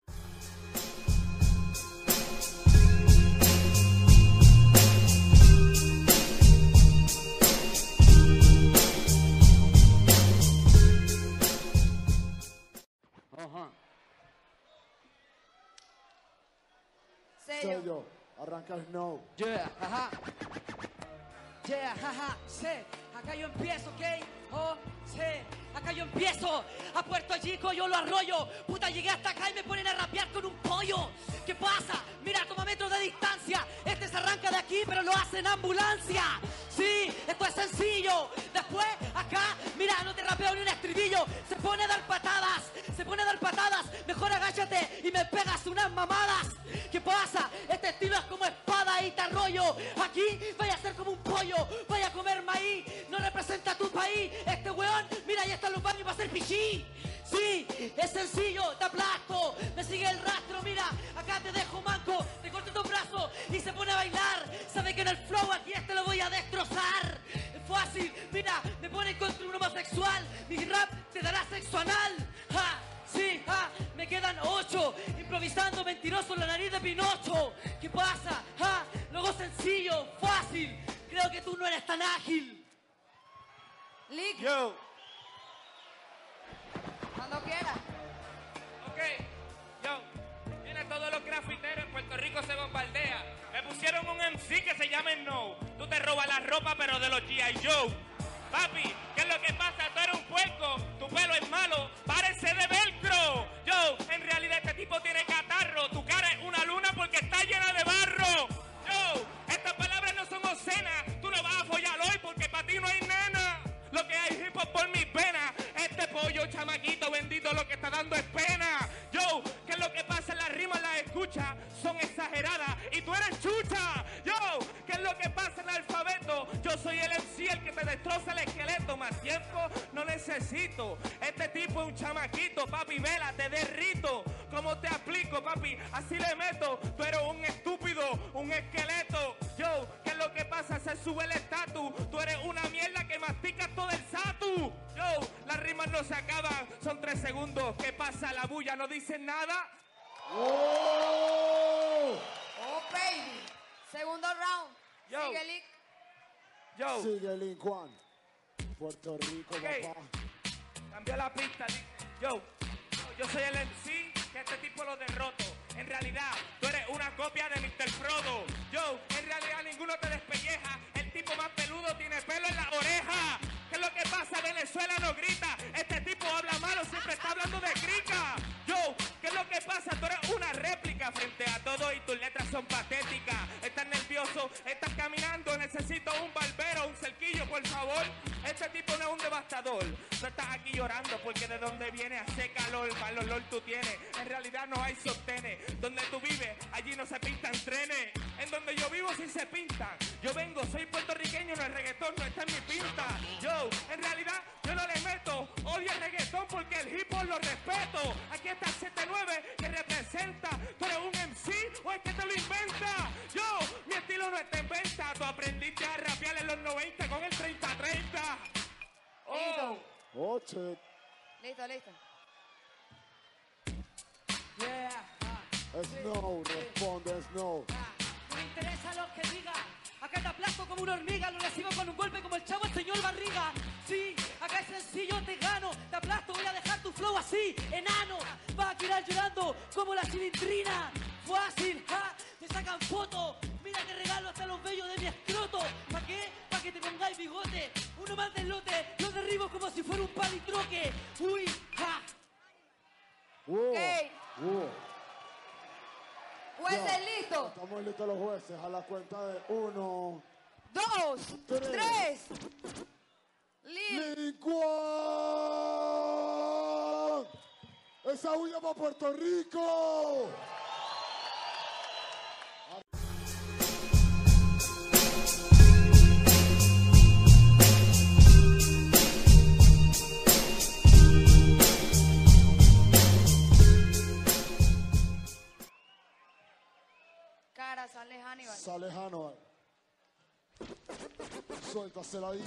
Ajá. Sello. Sello. Arranca el no. Yeah, ajá. Yeah, sé. Acá yo empiezo, ¿ok? Oh, sé. Acá yo empiezo. A Puerto Chico yo lo arroyo. Puta, llegué hasta acá y me ponen a rapear con un pollo. ¿Qué pasa? Mira, toma metros de distancia. Este se arranca de aquí, pero lo hace en ambulancia. Sí, esto es sencillo. Después, acá, mira, no te rapeo ni un estribillo. Se pone a dar patadas. Se pone a dar patadas. Mejor agáchate y me pegas unas mamadas. ¿Qué pasa? Este estilo es como espada y te arroyo. Aquí vaya a ser como un pollo. Vaya a comer maíz. No representa tu país. Este weón, mira, ya están los baños para hacer pichí. Sí, es sencillo, te aplasto. Me sigue el rastro, mira, acá te dejo manco. Te corto tus brazos y se pone a bailar. Sabe que en el flow aquí este lo voy a destrozar. Es fácil, mira, me pone contra un homosexual. Mi rap te dará sexo anal. Ja, sí, ja, me quedan ocho. Improvisando mentiroso en la nariz de Pinocho. ¿Qué pasa? Ja, luego sencillo, fácil. Creo que tú no eres tan ágil. Lick. Yo. Cuando quieras. Ok, yo, viene todos los grafiteros en Puerto Rico se bombardea. Me pusieron un MC que se llama No. Tú te robas la ropa, pero de los G.I. Joe. Papi, ¿qué es lo que pasa? Tú eres un puerco, tu pelo es malo, parece de velcro. Yo, en realidad este tipo tiene catarro, tu cara es una luna porque está llena de barro. Yo, estas palabras no son obscenas, tú no vas a follar hoy porque para ti no hay nena. Lo que hay hop por mis venas, este pollo chamaquito bendito lo que está dando es pena. Yo, ¿qué es lo que pasa? Las rimas las escuchas son exageradas y tú eres chucha. Yo, ¿qué es lo que pasa en el alfabeto? Yo soy el MC, el que te destroza el esqueleto. Más tiempo no necesito. Este tipo es un chamaquito, papi, vela, te derrito. ¿Cómo te aplico, papi? Así le meto. Tú eres un estúpido, un esqueleto. Yo, ¿qué es lo que pasa? Se sube el estatus. Tú eres una mierda que mastica todo el satu. Yo, las rimas no se acaban. Son tres segundos. ¿Qué pasa? La bulla no dice nada. Oh, baby. Segundo round. Yo. Sigue Lick. Yo. Sigue Lincuan. Puerto Rico, Ok. papá. Cambia la pista, yo, yo soy el MC que este tipo lo derroto. En realidad, tú eres una copia de Mr. Frodo. Yo, en realidad ninguno te despelleja. El tipo más peludo tiene pelo en la oreja. ¿Qué es lo que pasa? Venezuela no grita. Este tipo habla malo, siempre está hablando de crica. Yo, ¿qué es lo que pasa? Tú eres una réplica frente a todo y tus letras son patéticas. Estás nervioso, estás caminando, necesito un barbero, un cerquillo, por favor. Este tipo no es un devastador. No estás aquí llorando porque de donde viene hace calor, mal olor tú tienes. En realidad no hay sostenes. Donde tú vives, allí no se pintan trenes. En donde yo vivo sí se pintan. Yo vengo, soy puertorriqueño, no el reggaetón no está en mi pinta. Yo, en realidad, yo no le meto. Odio el reggaetón porque el hip hop lo respeto. Aquí está 79 que representa. ¿Tú eres un MC o es que te lo inventa? Yo, mi estilo no está en venta. Tú aprendiste a rapear en los 90 con el 30-30. Oh. Oh, shit. Listo, listo. Snow, responde Snow. No me interesa lo que diga. Acá te aplasto como una hormiga, lo recibo con un golpe como el chavo el señor Barriga. Sí, acá es sencillo, te gano. Te aplasto, voy a dejar tu flow así, enano. Va a tirar llorando como la cilindrina. Fácil, ja, te sacan fotos. Mira que regalo hasta los vellos de mi escroto. ¿Para qué? Para que te pongáis bigote. Uno más del lote, lo derribo como si fuera un palitroque. Uy, ja. Wow. Wow. Jueces listos. Estamos listos los jueces a la cuenta de uno. Dos, Tres. tres. ¡Esa huya para Puerto Rico! Cara, sale Hannibal. Hannibal. Suéltasela, DJ.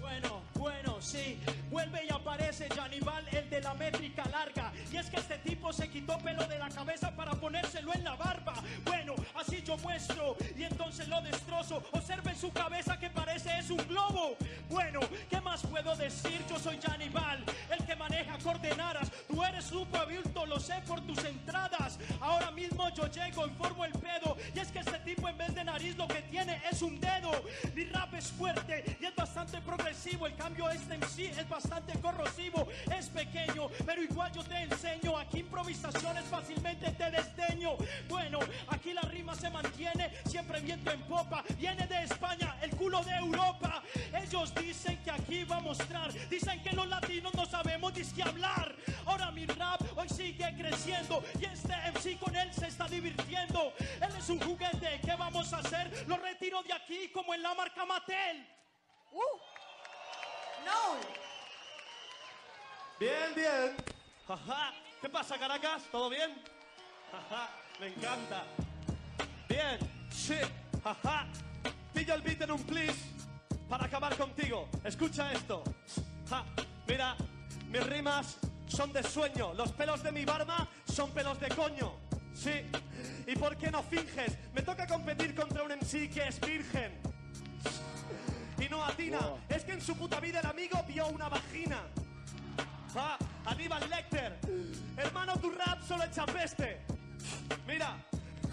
Bueno, bueno, sí, vuelve y aparece Janibal, el de la métrica larga. Y es que este tipo se quitó pelo de la cabeza para ponérselo en la barba. Bueno, así yo muestro y entonces lo destrozo. Observen su cabeza que parece es un globo. Bueno, ¿qué más puedo decir? Yo soy Janibal, el que maneja coordenadas. Tú eres supo adulto, lo sé por tus entradas. Ahora mismo yo llego y formo el pedo. Y es que este tipo en vez de nariz lo que tiene es un dedo. Mi rap es fuerte y es bastante progresivo. El cambio este en sí es bastante corrosivo. Es pequeño, pero igual yo te enseño. Aquí improvisaciones fácilmente te desdeño. Bueno, aquí la rima se mantiene, siempre viento en popa. Viene de España, el culo de Europa. Ellos dicen que aquí va a mostrar. Dicen que los latinos no sabemos disque hablar. Ahora mi rap hoy sigue creciendo y este MC con él se está divirtiendo. Él es un juguete, ¿qué vamos a hacer? Lo retiro de aquí como en la marca Mattel. Uh. No. Bien, bien. ¿Qué pasa, Caracas? ¿Todo bien? Me encanta. Bien. Jaja. Pilla el beat en un please para acabar contigo. Escucha esto. Mira, mis rimas son de sueño. Los pelos de mi barba son pelos de coño. Sí. ¿Y por qué no finges? Me toca competir contra un MC que es virgen. Y no atina. Es que en su puta vida el amigo vio una vagina. Ah, Aníbal Lecter. Hermano, tu rap solo echa peste. Mira,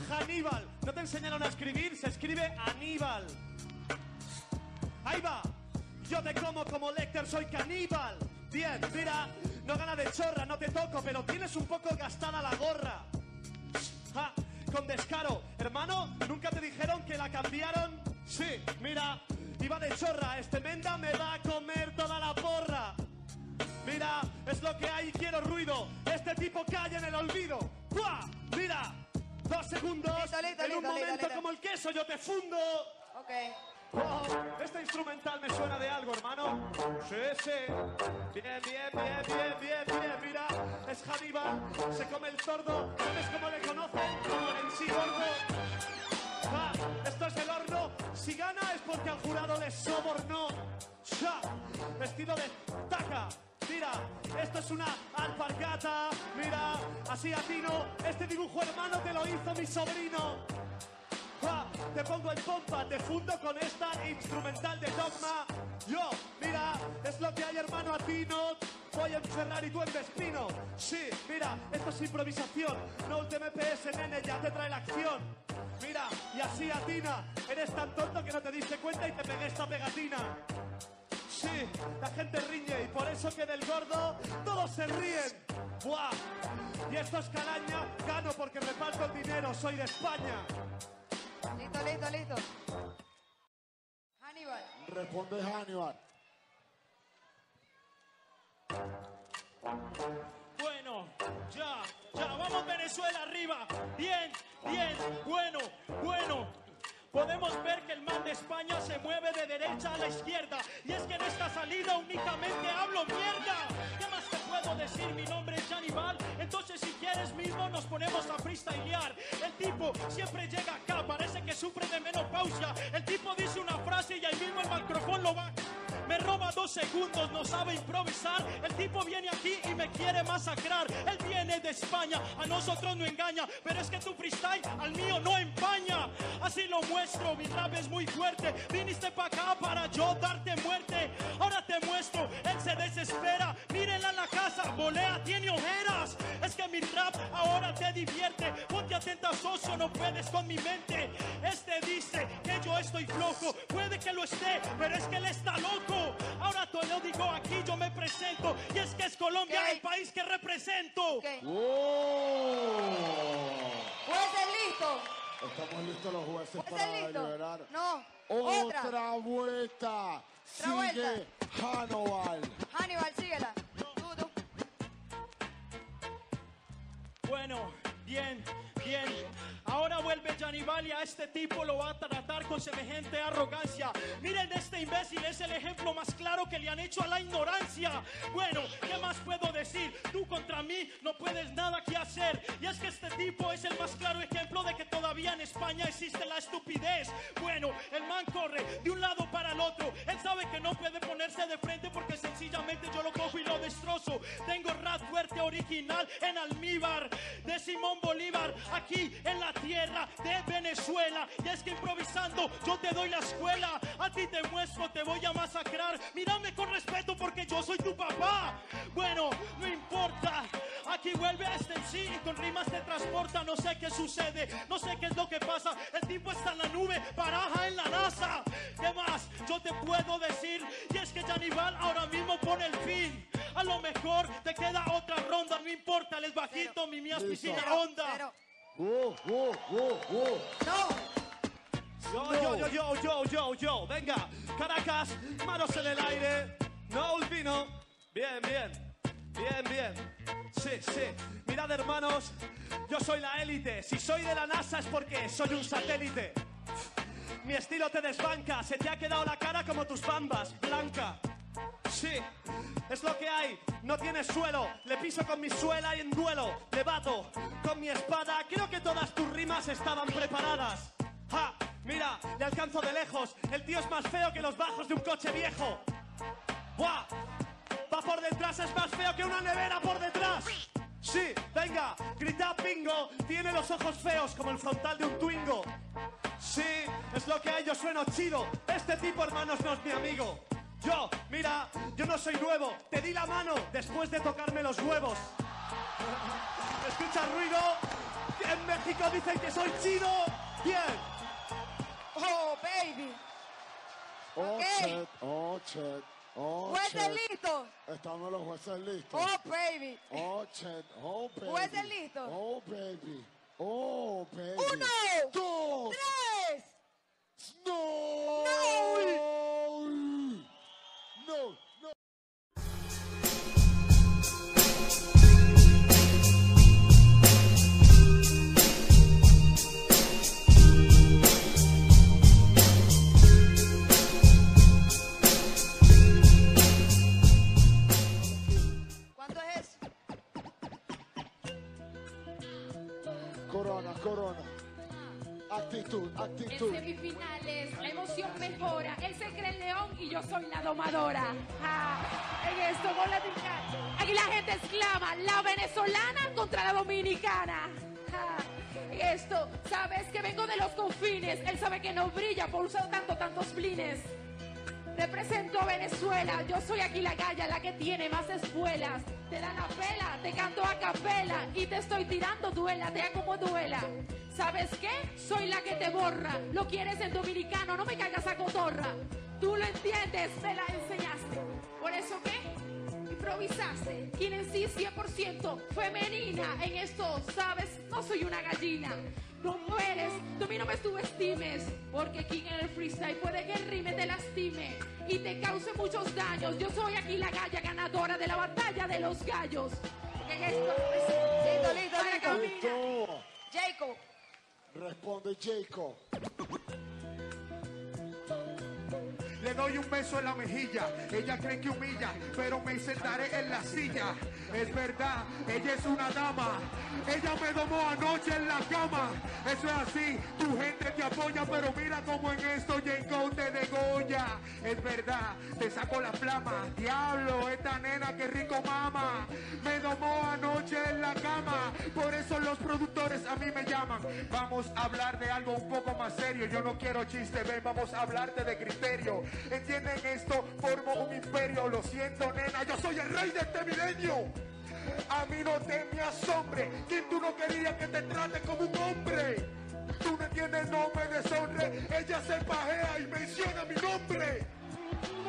Hannibal. ¿No te enseñaron a escribir? Se escribe Aníbal. Ahí va. Yo te como como Lecter, soy caníbal. Bien, mira, no gana de chorra, no te toco, pero tienes un poco gastada la gorra. Ah, con descaro. Hermano, ¿nunca te dijeron que la cambiaron? Sí, mira, iba de chorra. Este menda me va a comer toda la porra. Mira, es lo que hay, quiero ruido. Este tipo calla en el olvido. ¡Buah! Mira, dos segundos. Listo, en un momento como el queso yo te fundo. Ok. Oh, este instrumental me suena de algo, hermano. Sí, sí. Bien, bien, bien, bien, bien, bien. Mira, es Hannibal. Se come el tordo. ¿Sabes cómo le conocen? Como el en sí gordo. Si gana es porque al jurado le sobornó. Ya, vestido de taca. Mira, esto es una alpargata. Mira, así atino. Este dibujo, hermano, te lo hizo mi sobrino. Ah, te pongo en pompa, te fundo con esta instrumental de dogma. Yo, mira, es lo que hay, hermano, a ti no. Voy en Ferrari, tú en Vespino. Sí, mira, esto es improvisación. No un TMPS, nene, ya te trae la acción. Mira, y así atina. Eres tan tonto que no te diste cuenta y te pegué esta pegatina. Sí, la gente riñe y por eso que del gordo todos se ríen. ¡Buah! Y esto es calaña, gano porque reparto el dinero, soy de España. Listo, listo, listo. Hannibal. Responde Hannibal. Bueno, ya, ya, vamos Venezuela arriba. Bien, bien, bueno, bueno. Podemos ver que el man de España se mueve de derecha a la izquierda. Y es que en esta salida únicamente hablo mierda. ¿Qué más te puedo decir? Mi nombre es Janival. Entonces, si quieres mismo, nos ponemos a freestylear. El tipo siempre llega acá, parece que sufre de menopausia. El tipo dice una frase y ahí mismo el micrófono lo va. Me roba dos segundos, no sabe improvisar. El tipo viene aquí y me quiere masacrar. Él viene de España, a nosotros no engaña. Pero es que tu freestyle al mío no empaña. Así lo muestro, mi rap es muy fuerte. Viniste para acá para yo darte muerte. Ahora te muestro, él se desespera. Mírenla en la casa, volea, tiene ojeras. Que mi rap ahora te divierte. Ponte atenta, socio, no puedes con mi mente. Este dice que yo estoy flojo. Puede que lo esté, pero es que él está loco. Ahora te lo digo aquí, yo me presento. Y es que es Colombia el país que represento. ¿Jueces listos? Estamos listos los jueces ¿Jueces para listos? liberar. No. Otra, Otra. vuelta. Otra Sigue vuelta. Hannibal. Hannibal, síguela. Bien, bien. Ahora vuelve Janival y a este tipo lo va a tratar con semejante arrogancia. Miren, este imbécil es el ejemplo más claro que le han hecho a la ignorancia. Bueno, ¿qué más puedo decir? Tú contra mí no puedes nada que hacer. Y es que este tipo es el más claro ejemplo de que todavía en España existe la estupidez. Bueno, el man corre de un lado para el otro. Él sabe que no puede ponerse de frente porque sencillamente yo lo cojo y lo destrozo. Tengo rap fuerte original en almíbar de Simón Bolívar aquí en la tierra de Venezuela. Y es que improvisando yo te doy la escuela. A ti te muestro, te voy a masacrar. Mírame con respeto porque yo soy tu papá. Bueno, no importa. Aquí vuelve este sí y con rimas te transporta. No sé qué sucede, no sé qué es lo que pasa. El tipo está en la nube, baraja en la NASA. ¿Qué más yo te puedo decir? Y es que Janival ahora mismo pone el fin. A lo mejor te queda otra ronda, no importa, les bajito, mi mía es piscina onda. Uh, uh, uh, uh. Yo, yo, yo, yo, yo, yo, yo. Venga, Caracas, manos en el aire. No, el vino. Bien, bien. Bien, bien. Sí, sí. Mirad, hermanos, yo soy la élite. Si soy de la NASA es porque soy un satélite. Mi estilo te desbanca. Se te ha quedado la cara como tus bambas, blanca. Sí, es lo que hay. No tienes suelo. Le piso con mi suela y en duelo. Le bato con mi espada. Creo que todas tus rimas estaban preparadas. ¡Ja! Mira, le alcanzo de lejos. El tío es más feo que los bajos de un coche viejo. ¡Buah! Va por detrás, es más feo que una nevera por detrás. Sí, venga, grita bingo. Tiene los ojos feos como el frontal de un Twingo. Sí, es lo que hay, yo sueno chido. Este tipo, hermanos, no es mi amigo. Yo, mira, yo no soy nuevo. Te di la mano después de tocarme los huevos. ¿Escuchas ruido? En México dicen que soy chino. Bien. Oh, baby. Oh, Ok. chet, oh, chet, oh, ¿Jueces chet. listos? Estamos los jueces listos. Oh, baby. Oh, chet, oh, baby. ¿Jueces listos? Oh, baby. Oh, baby. Uno, dos, tres. No. No. Corona, corona. Actitud, En actitud. semifinales, la emoción mejora. Él se cree el león y yo soy la domadora. Ah, en esto, con la Aquí la gente exclama, la venezolana contra la dominicana. Ah, en esto, sabes que vengo de los confines. Él sabe que no brilla por usar tanto, tantos blines. Represento a Venezuela, yo soy aquí la galla, la que tiene más espuelas. Te dan la pela, te canto a capela y te estoy tirando duela, te hago como duela. ¿Sabes qué? Soy la que te borra. Lo quieres en dominicano, no me caigas a cotorra. Tú lo entiendes, me la enseñaste. ¿Por eso qué? Improvisaste. Quien en sí 100% femenina. En esto, ¿sabes? No soy una gallina. Como eres, tú a mí no me subestimes, porque aquí en el freestyle puede que el rime te lastime y te cause muchos daños. Yo soy aquí la galla ganadora de la batalla de los gallos. En esto, Listo, listo, para listo. camina. Jacob. Responde Jacob. Doy un beso en la mejilla, ella cree que humilla, pero me sentaré en la silla. Es verdad, ella es una dama, ella me domó anoche en la cama. Eso es así, tu gente te apoya, pero mira como en esto llegó te degolla. Es verdad, te saco la flama, diablo, esta nena que rico mama. Me domó anoche en la cama, por eso los productores a mí me llaman. Vamos a hablar de algo un poco más serio, yo no quiero chiste, ven, vamos a hablarte de criterio. ¿Entienden esto? Formo un imperio, lo siento nena, yo soy el rey de este milenio. A mí no te me asombre, ¿quién tú no querías que te trate como un hombre? Tú no entiendes, no me deshonre, ella se pajea y menciona mi nombre.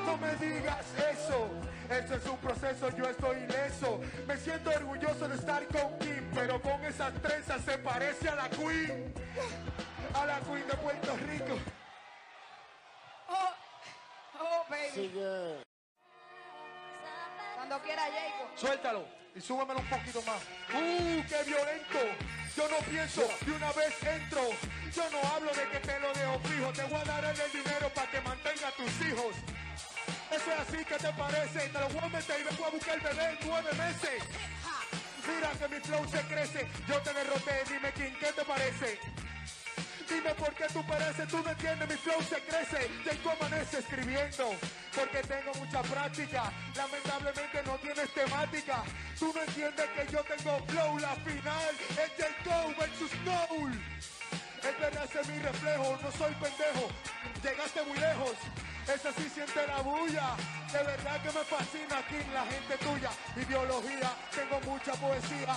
No me digas eso. Eso es un proceso, yo estoy ileso. Me siento orgulloso de estar con Kim, pero con esas trenzas se parece a la Queen. A la Queen de Puerto Rico. Baby. Sigue. Cuando quiera, Jacob. Suéltalo y súbemelo un poquito más. ¡Uh, qué violento! Yo no pienso, de una vez entro. Yo no hablo de que te lo dejo fijo. Te voy a dar el dinero para que mantenga a tus hijos. Eso es así, ¿qué te parece? Te lo voy a meter y vengo a buscar el bebé en nueve meses. Mira que mi flow se crece. Yo te derroté, dime quién, ¿qué te parece? Dime por qué tú pareces, tú no entiendes, mi flow se crece. Jacob amanece escribiendo, porque tengo mucha práctica. Lamentablemente no tienes temática. Tú no entiendes que yo tengo flow, la final es Jacob versus Noel. Es verdad, ese es mi reflejo, no soy pendejo. Llegaste muy lejos, ese sí siente la bulla. De verdad que me fascina aquí la gente tuya. Ideología, tengo mucha poesía.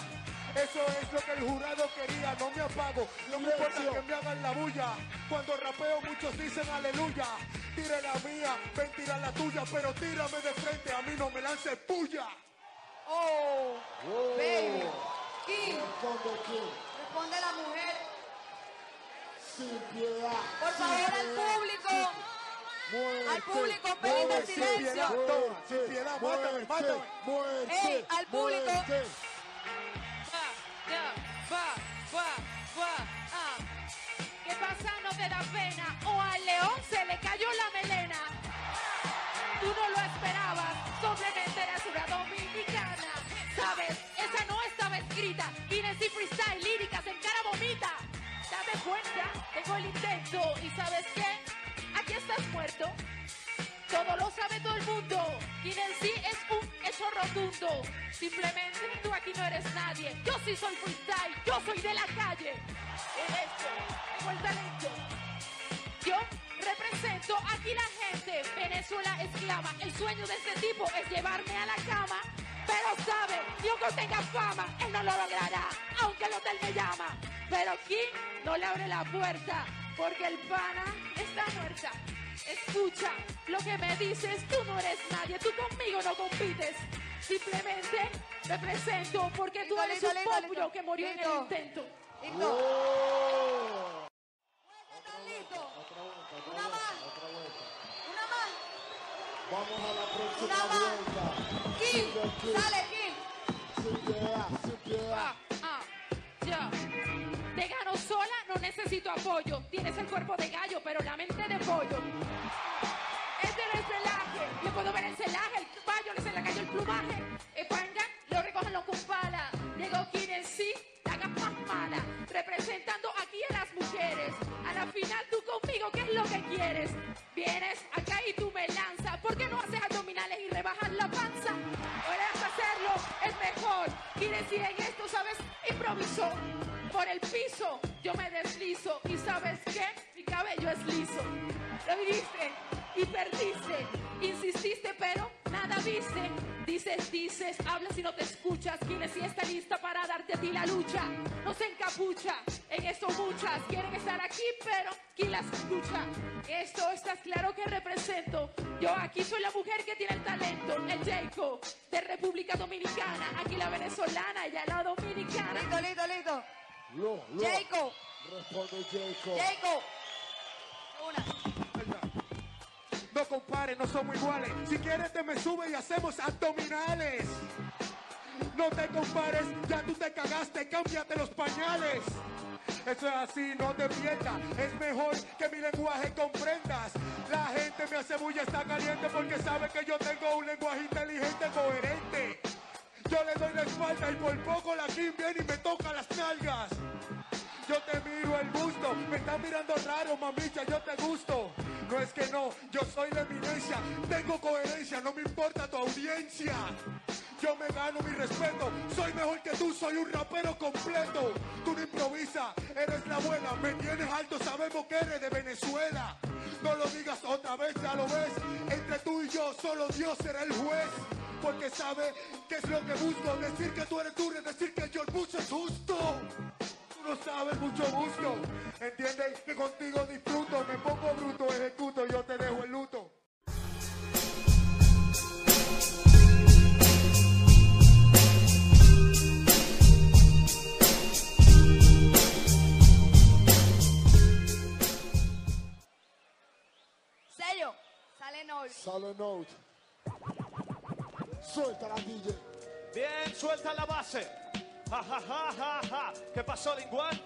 Eso es lo que el jurado quería, no me apago, no me importa que me hagan la bulla. Cuando rapeo muchos dicen aleluya. Tire la mía, ven tira la tuya, pero tírame de frente, a mí no me lances puya. Oh, baby. Kim, Responde Kim. responde la mujer. Sin piedad. Por sin favor, al público. sin- Muerte, Al público, pedimos silencio. muerte, Sin piedad, mátame, muerte, mátame. muerte, Ey, al público. ah. ¿Qué pasa? No te da pena. O al león se le cayó la melena. Tú no lo esperabas, simplemente eres una dominicana. ¿Sabes? Esa no estaba escrita. Guinness y freestyle, el intento. ¿Y sabes qué? Aquí estás muerto. Todo lo sabe todo el mundo. Guinness sí es un hecho rotundo. Simplemente tú aquí no eres nadie. Yo sí soy freestyle, yo soy de la calle. En esto, tengo el. Yo represento aquí la gente. Venezuela esclava. El sueño de este tipo es llevarme a la cama. Pero sabe, ni aunque tenga fama, él no lo logrará, aunque el hotel me llama. Pero aquí no le abre la puerta, porque el pana está muerta. Escucha lo que me dices, tú no eres nadie, tú conmigo no compites. Simplemente represento porque tú eres un listo. que murió en el intento. Listo. Oh. Una más. otra vuelta. Una más. Vamos a la próxima vuelta. Kim, Sigue Kim. Kim. Piedad, sin piedad. Ah, ya. Te gano sola, no necesito apoyo. Tienes el cuerpo de gallo, pero la mente de pollo. Este no es relaje. Le puedo ver el celaje, el caballo, le se le cayó el plumaje. El panga, lo recogen los con pala. Llegó quien en sí, la gafas mala. Representando aquí a las mujeres. A la final tú conmigo, ¿qué es lo que quieres? Vienes acá y tú me lanzas. ¿Por qué no haces abdominales y rebajas la panza? Puedes hacerlo, es mejor. Quieres decir en esto, ¿sabes? Improviso. Por el piso yo me deslizo. ¿Y sabes qué? Mi cabello es liso. Lo viviste y perdiste. Insististe, pero nada viste. Dices, dices, hablas y no te escuchas. Quienes sí está lista para darte a ti la lucha. No se encapucha. En esto muchas quieren estar aquí, pero ¿quién las escucha? Esto estás claro que represento. Yo aquí soy la mujer que tiene el talento. El Jacob de República Dominicana. Aquí la venezolana, ella la dominicana. Listo, listo, listo. Lo, lo. Jacob, Responde Jacob. Jacob. No compares, no somos iguales. Si quieres te me sube y hacemos abdominales. No te compares, ya tú te cagaste, cámbiate los pañales. Eso es así, no te pierdas. Es mejor que mi lenguaje comprendas. La gente me hace bulla, está caliente porque sabe que yo tengo un lenguaje inteligente, coherente. Yo le doy la espalda y por poco la Kim viene y me toca las nalgas. Yo te miro el busto, me estás mirando raro, mamicha, yo te gusto. No es que no, yo soy la eminencia, tengo coherencia, no me importa tu audiencia. Yo me gano mi respeto, soy mejor que tú, soy un rapero completo. Tú no improvisa, eres la buena, me tienes alto, sabemos que eres de Venezuela. No lo digas otra vez, ya lo ves. Entre tú y yo, solo Dios será el juez. Porque sabe qué es lo que busco. Decir que tú eres es decir que yo el es justo. No sabes mucho busco. Entiendes que contigo disfruto. Me pongo bruto, ejecuto, yo te dejo el luto. Sello. Sale Noel. Sale Note. Suelta la DJ. Bien, suelta la base. Ja, ja, ja, ja. ¿Qué pasó, Linguan?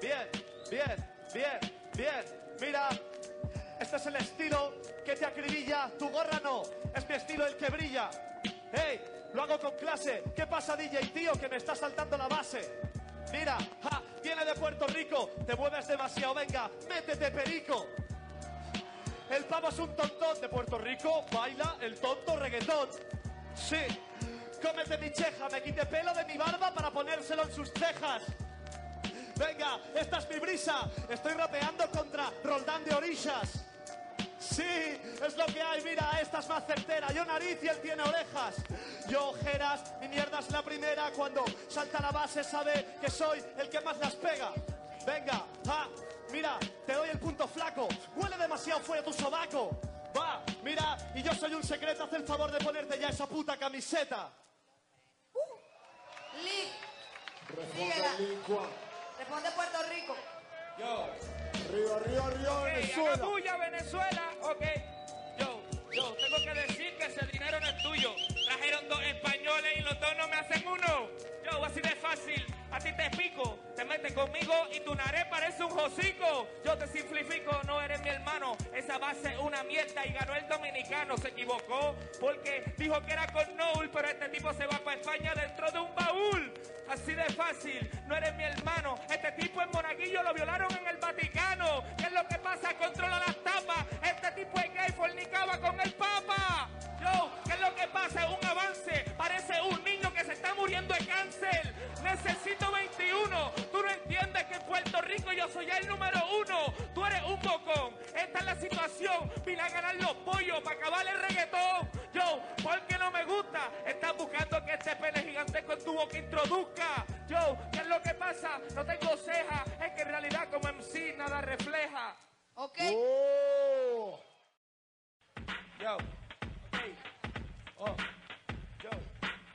Bien, bien, bien, bien. Mira, este es el estilo que te acribilla. Tu gorra no, es mi estilo el que brilla. ¡Hey! Lo hago con clase. ¿Qué pasa, DJ, tío, que me está saltando la base? Mira, ja, viene de Puerto Rico. Te mueves demasiado, venga, métete perico. El pavo es un tontón de Puerto Rico, baila el tonto reggaetón. Sí, cómete mi cheja, me quité pelo de mi barba para ponérselo en sus cejas. Venga, esta es mi brisa, estoy rapeando contra Roldán de Orillas. Sí, es lo que hay, mira, esta es más certera. Yo nariz y él tiene orejas. Yo ojeras, mi mierda es la primera. Cuando salta la base sabe que soy el que más las pega. Venga, ja, mira, te doy el punto flaco. Huele demasiado fuera tu sobaco. Va, mira, y yo soy un secreto. Haz el favor de ponerte ya esa puta camiseta. Lick. Responde. Responde Puerto Rico. Yo. Río, río, río, Ok, Venezuela. haga bulla, Venezuela. Ok. Yo, yo, tengo que decir que ese dinero no es tuyo. Trajeron dos españoles y los dos no me hacen uno. Yo, así de fácil. A ti te pico, te metes conmigo y tu naré parece un hocico. Yo te simplifico, no eres mi hermano. Esa base es una mierda y ganó el dominicano. Se equivocó porque dijo que era con Noel, pero este tipo se va para España dentro de un baúl. Así de fácil, no eres mi hermano. Este tipo en Monaguillo lo violaron en el Vaticano. ¿Qué es lo que pasa? Controla las tapas. Este tipo es gay, fornicaba con el Papa. Yo, ¿qué es lo que pasa? Un avance. Parece un niño que se está muriendo de cáncer. Necesito 21. Tú no entiendes que en Puerto Rico yo soy el número uno. Tú eres un bocón. Esta es la situación. Vine a ganar los pollos para acabar el reggaetón. Yo, porque no me gusta. Estás buscando que este pene gigantesco en tu boca introduzca. Yo, ¿qué es lo que pasa? No tengo cejas. Es que en realidad como MC nada refleja. Ok. Oh. Yo, ok. Oh, yo,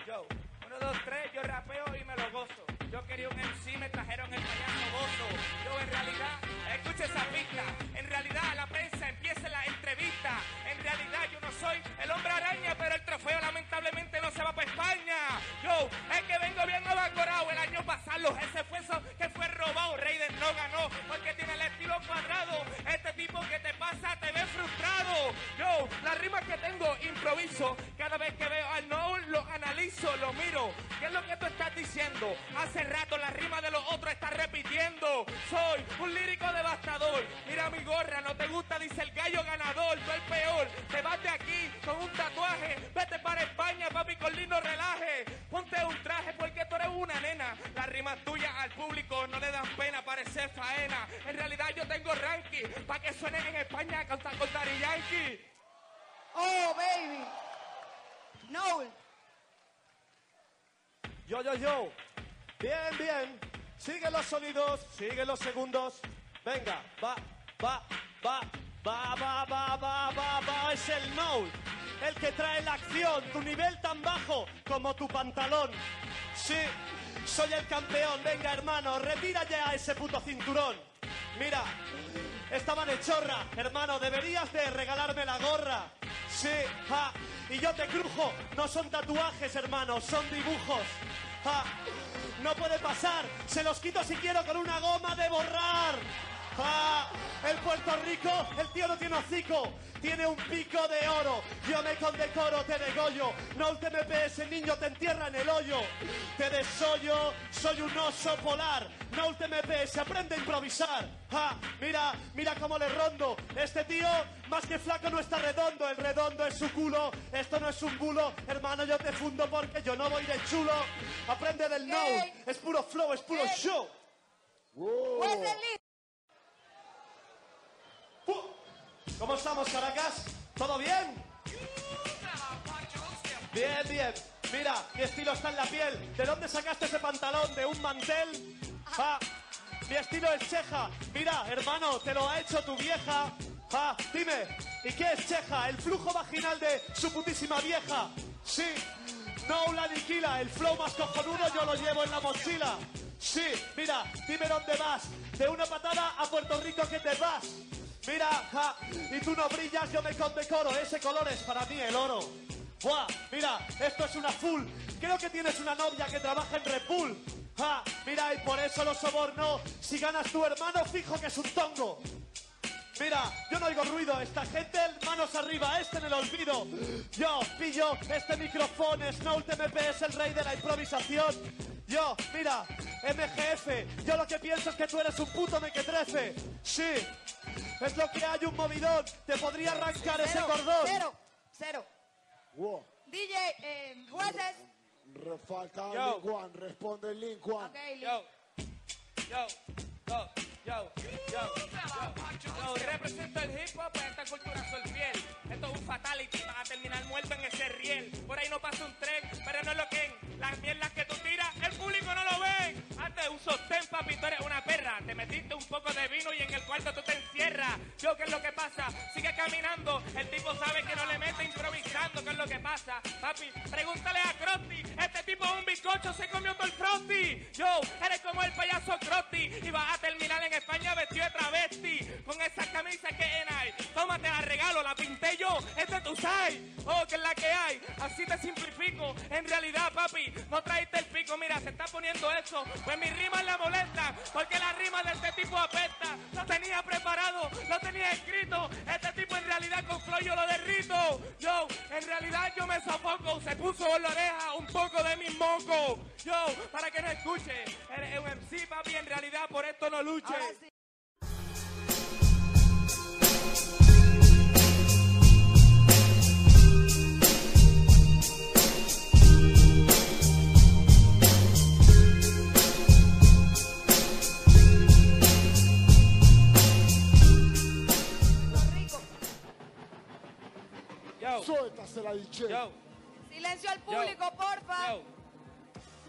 yo. Uno, dos, tres, yo rapeo y me lo gozo. Yo quería un MC, me trajeron el payaso gozo. Yo en realidad, escucha esa pista. En realidad la prensa empieza la entrevista. En realidad yo no soy el hombre araña, pero el trofeo lamentablemente no se va para España. Yo, es que vengo bien evaporado. El año pasado ese fue eso que fue robado. Raiden no ganó porque tiene el estilo cuadrado. Este tipo que te pasa te ve frustrado. Yo, las rimas que tengo improviso. Cada vez que veo al no lo analizo, lo miro. ¿Qué es lo que tú estás diciendo? Hace rato la rima de los otros está repitiendo. Soy un lírico devastador. Mira mi gorra, no te gusta, dice el gallo ganador. Tú el peor. Te vas aquí con un tatuaje. Vete para España, papi, con lindo relaje. Ponte un traje porque tú eres una nena. Las rimas tuyas al público no le dan pena, parece faena. En realidad yo tengo ranking para que suenen en España cantar con Daddy Yankee. Oh, baby. Noel. Yo, yo, yo. Bien, bien. Sigue los sonidos, sigue los segundos. Venga, va, va, va, va, va, va, va, va, va. Es el no. El que trae la acción. Tu nivel tan bajo como tu pantalón. Sí. Soy el campeón, venga hermano, retira ya ese puto cinturón. Mira, estaba de chorra, hermano, deberías de regalarme la gorra. Sí, ja, y yo te crujo, no son tatuajes, hermano, son dibujos. Ja, no puede pasar, se los quito si quiero con una goma de borrar. ¡Ah! El Puerto Rico, el tío no tiene hocico, tiene un pico de oro. Yo me condecoro, te degollo. No te me ese niño te entierra en el hoyo. Te desollo, soy un oso polar. No te me se aprende a improvisar. ¡Ah! Mira, mira cómo le rondo. Este tío, más que flaco, no está redondo. El redondo es su culo. Esto no es un bulo. Hermano, yo te fundo porque yo no voy de chulo. Aprende del no. Es puro flow, es puro show. ¿Cómo estamos, Caracas? ¿Todo bien? Bien, bien. Mira, mi estilo está en la piel. ¿De dónde sacaste ese pantalón? ¿De un mantel? Mi estilo es cheja. Mira, hermano, te lo ha hecho tu vieja. Dime, ¿y qué es cheja? El flujo vaginal de su putísima vieja. Sí, no la aniquila. El flow más cojonudo yo lo llevo en la mochila. Sí, mira, dime dónde vas. De una patada a Puerto Rico que te vas. Mira, ja, y tú no brillas, yo me condecoro. Ese color es para mí el oro. Buah, mira, esto es una full. Creo que tienes una novia que trabaja en Repul. Ja, mira, y por eso lo soborno. Si ganas tu hermano, fijo que es un tongo. Mira, yo no oigo ruido, esta gente manos arriba, este en el olvido. Yo pillo este micrófono, Snow TMP es el rey de la improvisación. Yo, mira, MGF, yo lo que pienso es que tú eres un puto mequetrefe. Sí, es lo que hay un movidón. Te podría arrancar ese cordón. Cero, cero. DJ, eh, jueces. Falta Link One, responde Link One. Okay, Yo, yo, yo, yo, yo, yo. represento el hip hop, esta cultura soy fiel. Esto es un fatality, vas a terminar muerto en ese riel. Por ahí no pasa un tren, pero no lo que Las mierdas que tú tiras, el público no lo ve. Hazte un sostén, papi, tú eres una perra. Te metiste un poco de vino y en el cuarto tú te encierras. Yo, ¿qué es lo que pasa? Sigue caminando. El tipo sabe que no le mete improvisando. ¿Qué es lo que pasa? Papi, pregúntale a Crosty. Este tipo es un bizcocho, se comió todo el Frosty. Yo, eres como el payaso Crosty. Y vas a terminar en España vestido de travesti. Con esa camisa que hay. Tómate la regalo, la pinté yo. Este tú sabes. Oh, que es la que hay. Así te simplifico. En realidad, papi, no traiste el pico. Mira, se está poniendo eso. Pues mi rima es la molesta. Porque la rima de este tipo apesta. Lo tenía preparado, lo tenía escrito. Este tipo en realidad con flow yo lo derrito. Yo, en realidad yo me sofoco. Se puso en la oreja un poco de mi moco. Yo, para que no escuche. Eres un MC, papi, en realidad por esto no luche. Suéltasela, DJ. Silencio al público, porfa.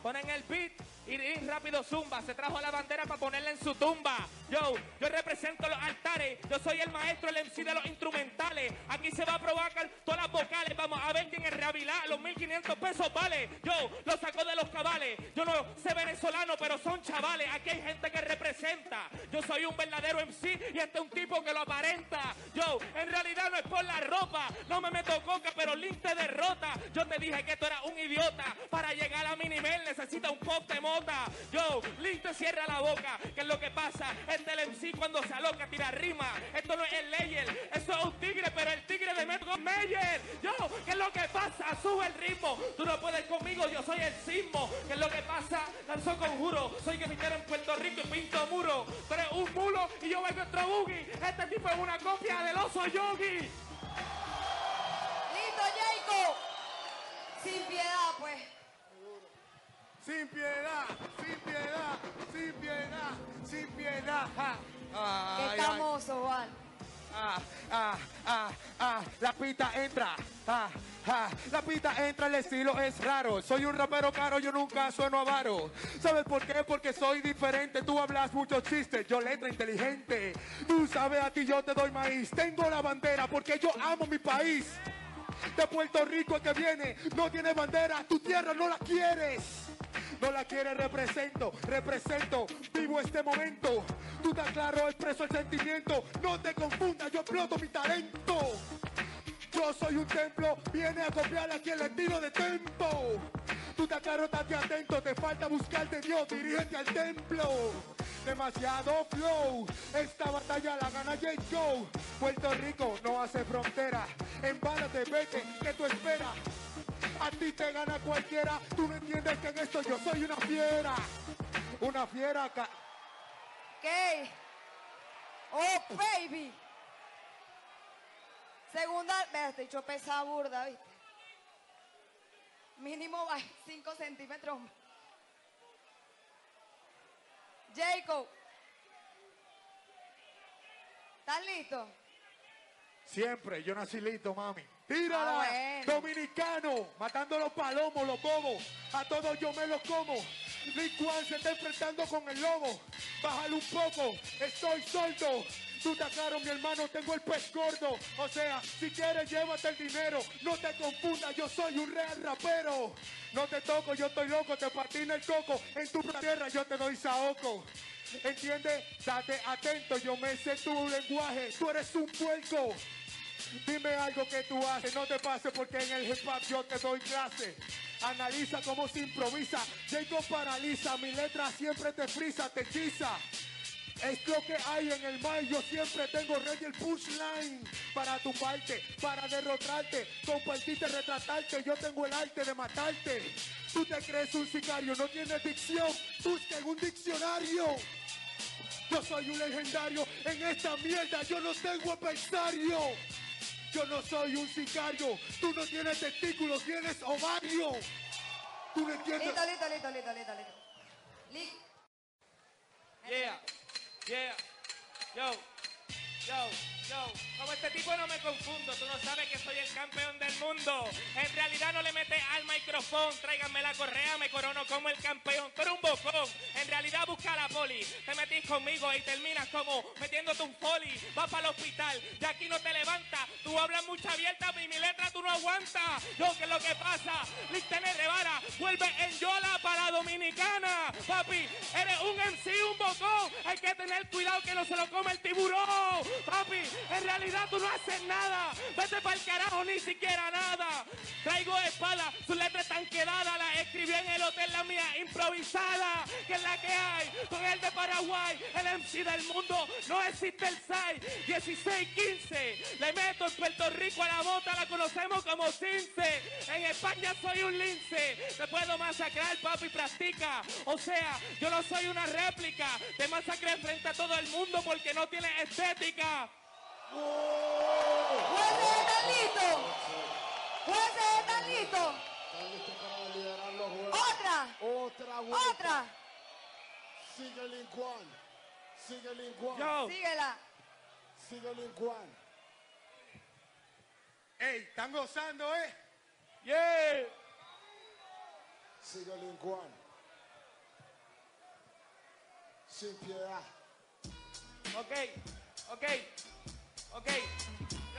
Ponen el beat y, rápido zumba. Se trajo la bandera para ponerla en su tumba. Yo, yo represento los altares. Yo soy el maestro, el MC de los instrumentales. Aquí se va a provocar todas las vocales. Vamos a ver quién es rehabilar. Los 1500 pesos vale. Yo lo saco de los cabales. Yo no sé venezolano, pero son chavales. Aquí hay gente que representa. Yo soy un verdadero MC y este es un tipo que lo aparenta. Yo, en realidad no es por la ropa. No me meto coca, pero Link te derrota. Yo te dije que tú eras un idiota. Para llegar a mi nivel necesita un pop mota. Yo, Link te cierra la boca. ¿Qué es lo que pasa? Este el MC cuando se aloca tira rima. Esto no es el Layer. Esto es un tigre, pero el tigre de Metro Meyer. Yo, ¿qué es lo que pasa? Sube el ritmo. Tú no puedes conmigo, yo soy el sismo. ¿Qué es lo que pasa? Lanzó conjuro. Soy que en Puerto Rico y pinto muro. Tú eres un mulo y yo voy nuestro boogie. Este tipo es una copia del oso yogi. Listo, Jacob. Sin piedad, pues. Sin piedad, sin piedad, sin piedad, sin piedad. Qué famoso, Juan. Ah, ah, ah, ah, la pita entra. Ah, ah, la pita entra, el estilo es raro. Soy un rapero caro, yo nunca sueno avaro. ¿Sabes por qué? Porque soy diferente. Tú hablas muchos chistes, yo letra inteligente. Tú sabes, a ti yo te doy maíz. Tengo la bandera porque yo amo mi país. De Puerto Rico que viene, no tiene bandera, tu tierra no la quieres. No la quiere, represento, represento, vivo este momento. Tú te claro, expreso el sentimiento. No te confundas, yo exploto mi talento. Yo soy un templo, viene a copiar aquí el estilo de tempo. Tú te claro, estate atento, te falta buscarte Dios, dirígete al templo. Demasiado flow, esta batalla la gana J. Joe. Puerto Rico no hace frontera, embálate, vete, que tú esperas. A ti te gana cualquiera, tú no entiendes que en esto yo soy una fiera. Una fiera ca ¿Qué? Oh, baby. Segunda, vea, este dicho pesa burda, ¿viste? Mínimo 5 centímetros. Jacob. ¿Estás listo? Siempre, yo nací listo, mami. Tírala, Ah, bueno. dominicano, matando los palomos, los bobos. A todos yo me los como. Licuan se está enfrentando con el lobo. Bájale un poco, estoy solto. Tú te aclaro, mi hermano, tengo el pez gordo. O sea, si quieres, llévate el dinero. No te confundas, yo soy un real rapero. No te toco, yo estoy loco, te patina el coco. En tu tierra yo te doy saoco. ¿Entiendes? Date atento, yo me sé tu lenguaje. Tú eres un puerco. Dime algo que tú haces, no te pases porque en el hip hop yo te doy clase. Analiza cómo se improvisa, Jacob paraliza, mi letra siempre te frisa, te hechiza. Es lo que hay en el mar, yo siempre tengo ready el punchline para tumbarte, para derrotarte, compartirte, retratarte, yo tengo el arte de matarte. Tú te crees un sicario, no tienes dicción, busca en un diccionario. Yo soy un legendario en esta mierda, yo no tengo adversario. Yo no soy un sicario, tú no tienes testículos, tienes ovario. Tú no entiendes. Listo, listo, listo, listo, listo, listo. Li- Yeah, yeah, yo, yo, Como este tipo no me confundo, tú no sabes que soy el campeón del mundo. En realidad no le metes al micrófono, tráiganme la correa, me corono como el campeón. Tú eres un bocón, en realidad busca la poli. Te metís conmigo y terminas como metiéndote un poli. Vas para el hospital, de aquí no te levantas. Tú hablas mucha abierta, y mi letra tú no aguantas. Yo, ¿qué es lo que pasa? Listene Revara, vuelve en Yola para Dominicana. Papi, eres un MC, un bocón. Hay que tener cuidado que no se lo come el tiburón. Papi, en realidad tú no haces nada. Vete para el carajo, ni siquiera nada. Traigo espada, sus letras están quedadas. Las escribí en el hotel, la mía improvisada. Que es la que hay con el de Paraguay. El MC del mundo, no existe el SAI. 16, 15. Le meto en Puerto Rico a la bota, la conocemos como Cince. En España soy un lince. Te puedo masacrar, papi, practica. O sea, yo no soy una réplica. Te masacré frente a todo el mundo porque no tienes estética. ¡Jueces están listos! ¡Jueces están listos! Están listos para liderar los juegos. ¡Otra! Otra vuelta. ¡Otra! Sigue Lincuan. Sigue Lincuan. Síguela. Sigue Lincuan. Ey, están gozando, ¿eh? Yeah. Sigue Lincuan. Sin piedad. Ok, ok, ok.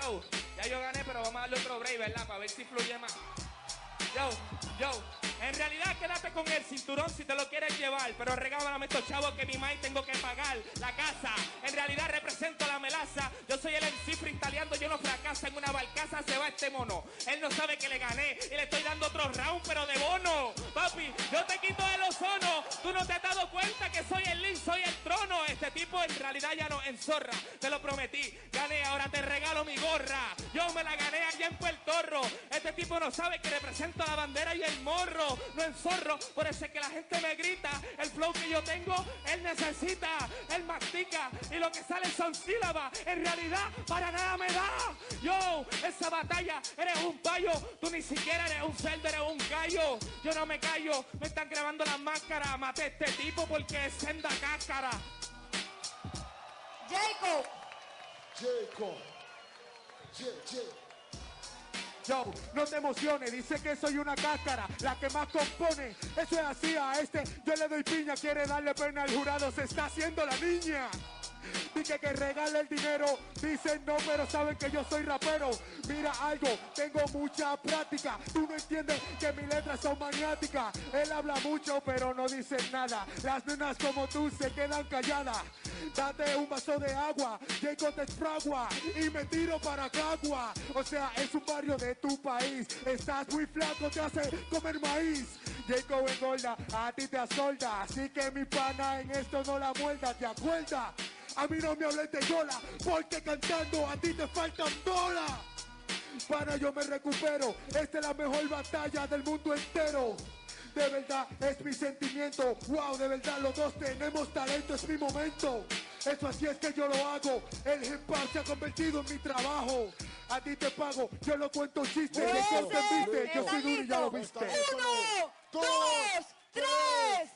Yo, ya yo gané, pero vamos a darle otro break, ¿verdad? Para ver si fluye más. Yo, yo. En realidad quédate con el cinturón si te lo quieres llevar, pero regálame estos chavos que mi maíz tengo que pagar la casa. En realidad represento la melaza. Yo soy el MC freestyleando, yo no fracasa. En una barcaza se va este mono. Él no sabe que le gané y le estoy dando otro round, pero de bono. Papi, yo te quito el ozono. Tú no te has dado cuenta que soy el link, soy el trono. Este tipo en realidad ya no enzorra. Te lo prometí. Gané, ahora te regalo mi gorra. Yo me la gané allá en Puerto Rico. Este tipo no sabe que represento la bandera y el morro. No enzorro, por eso es que la gente me grita. El flow que yo tengo, él necesita. Él mastica y lo que sale son sílabas. En realidad, para nada me da. Yo, esa batalla, eres un payo. Tú ni siquiera eres un cerdo, eres un gallo. Yo no me callo, me están grabando las máscaras. Maté a este tipo porque es senda cáscara. Jacob. Jacob. J- J- No te emociones, dice que soy una cáscara, la que más compone. Eso es así a este, yo le doy piña, quiere darle pena al jurado, se está haciendo la niña. Dije que regale el dinero. Dicen no, pero saben que yo soy rapero. Mira algo, tengo mucha práctica. Tú no entiendes que mis letras son maniáticas. Él habla mucho, pero no dice nada. Las nenas como tú se quedan calladas. Date un vaso de agua, Jacob te fragua y me tiro para Cagua. O sea, es un barrio de tu país. Estás muy flaco, te hace comer maíz. Jacob engorda, a ti te asolda. Así que mi pana en esto no la muerda, ¿te acuerdas? A mí no me hables de yola, porque cantando a ti te faltan bolas. Para yo me recupero, esta es la mejor batalla del mundo entero. De verdad es mi sentimiento, wow, de verdad los dos tenemos talento, es mi momento. Eso así es que yo lo hago, el hip hop se ha convertido en mi trabajo. A ti te pago, yo no cuento chistes, te yo soy duro y ya lo viste. Uno, dos, tres.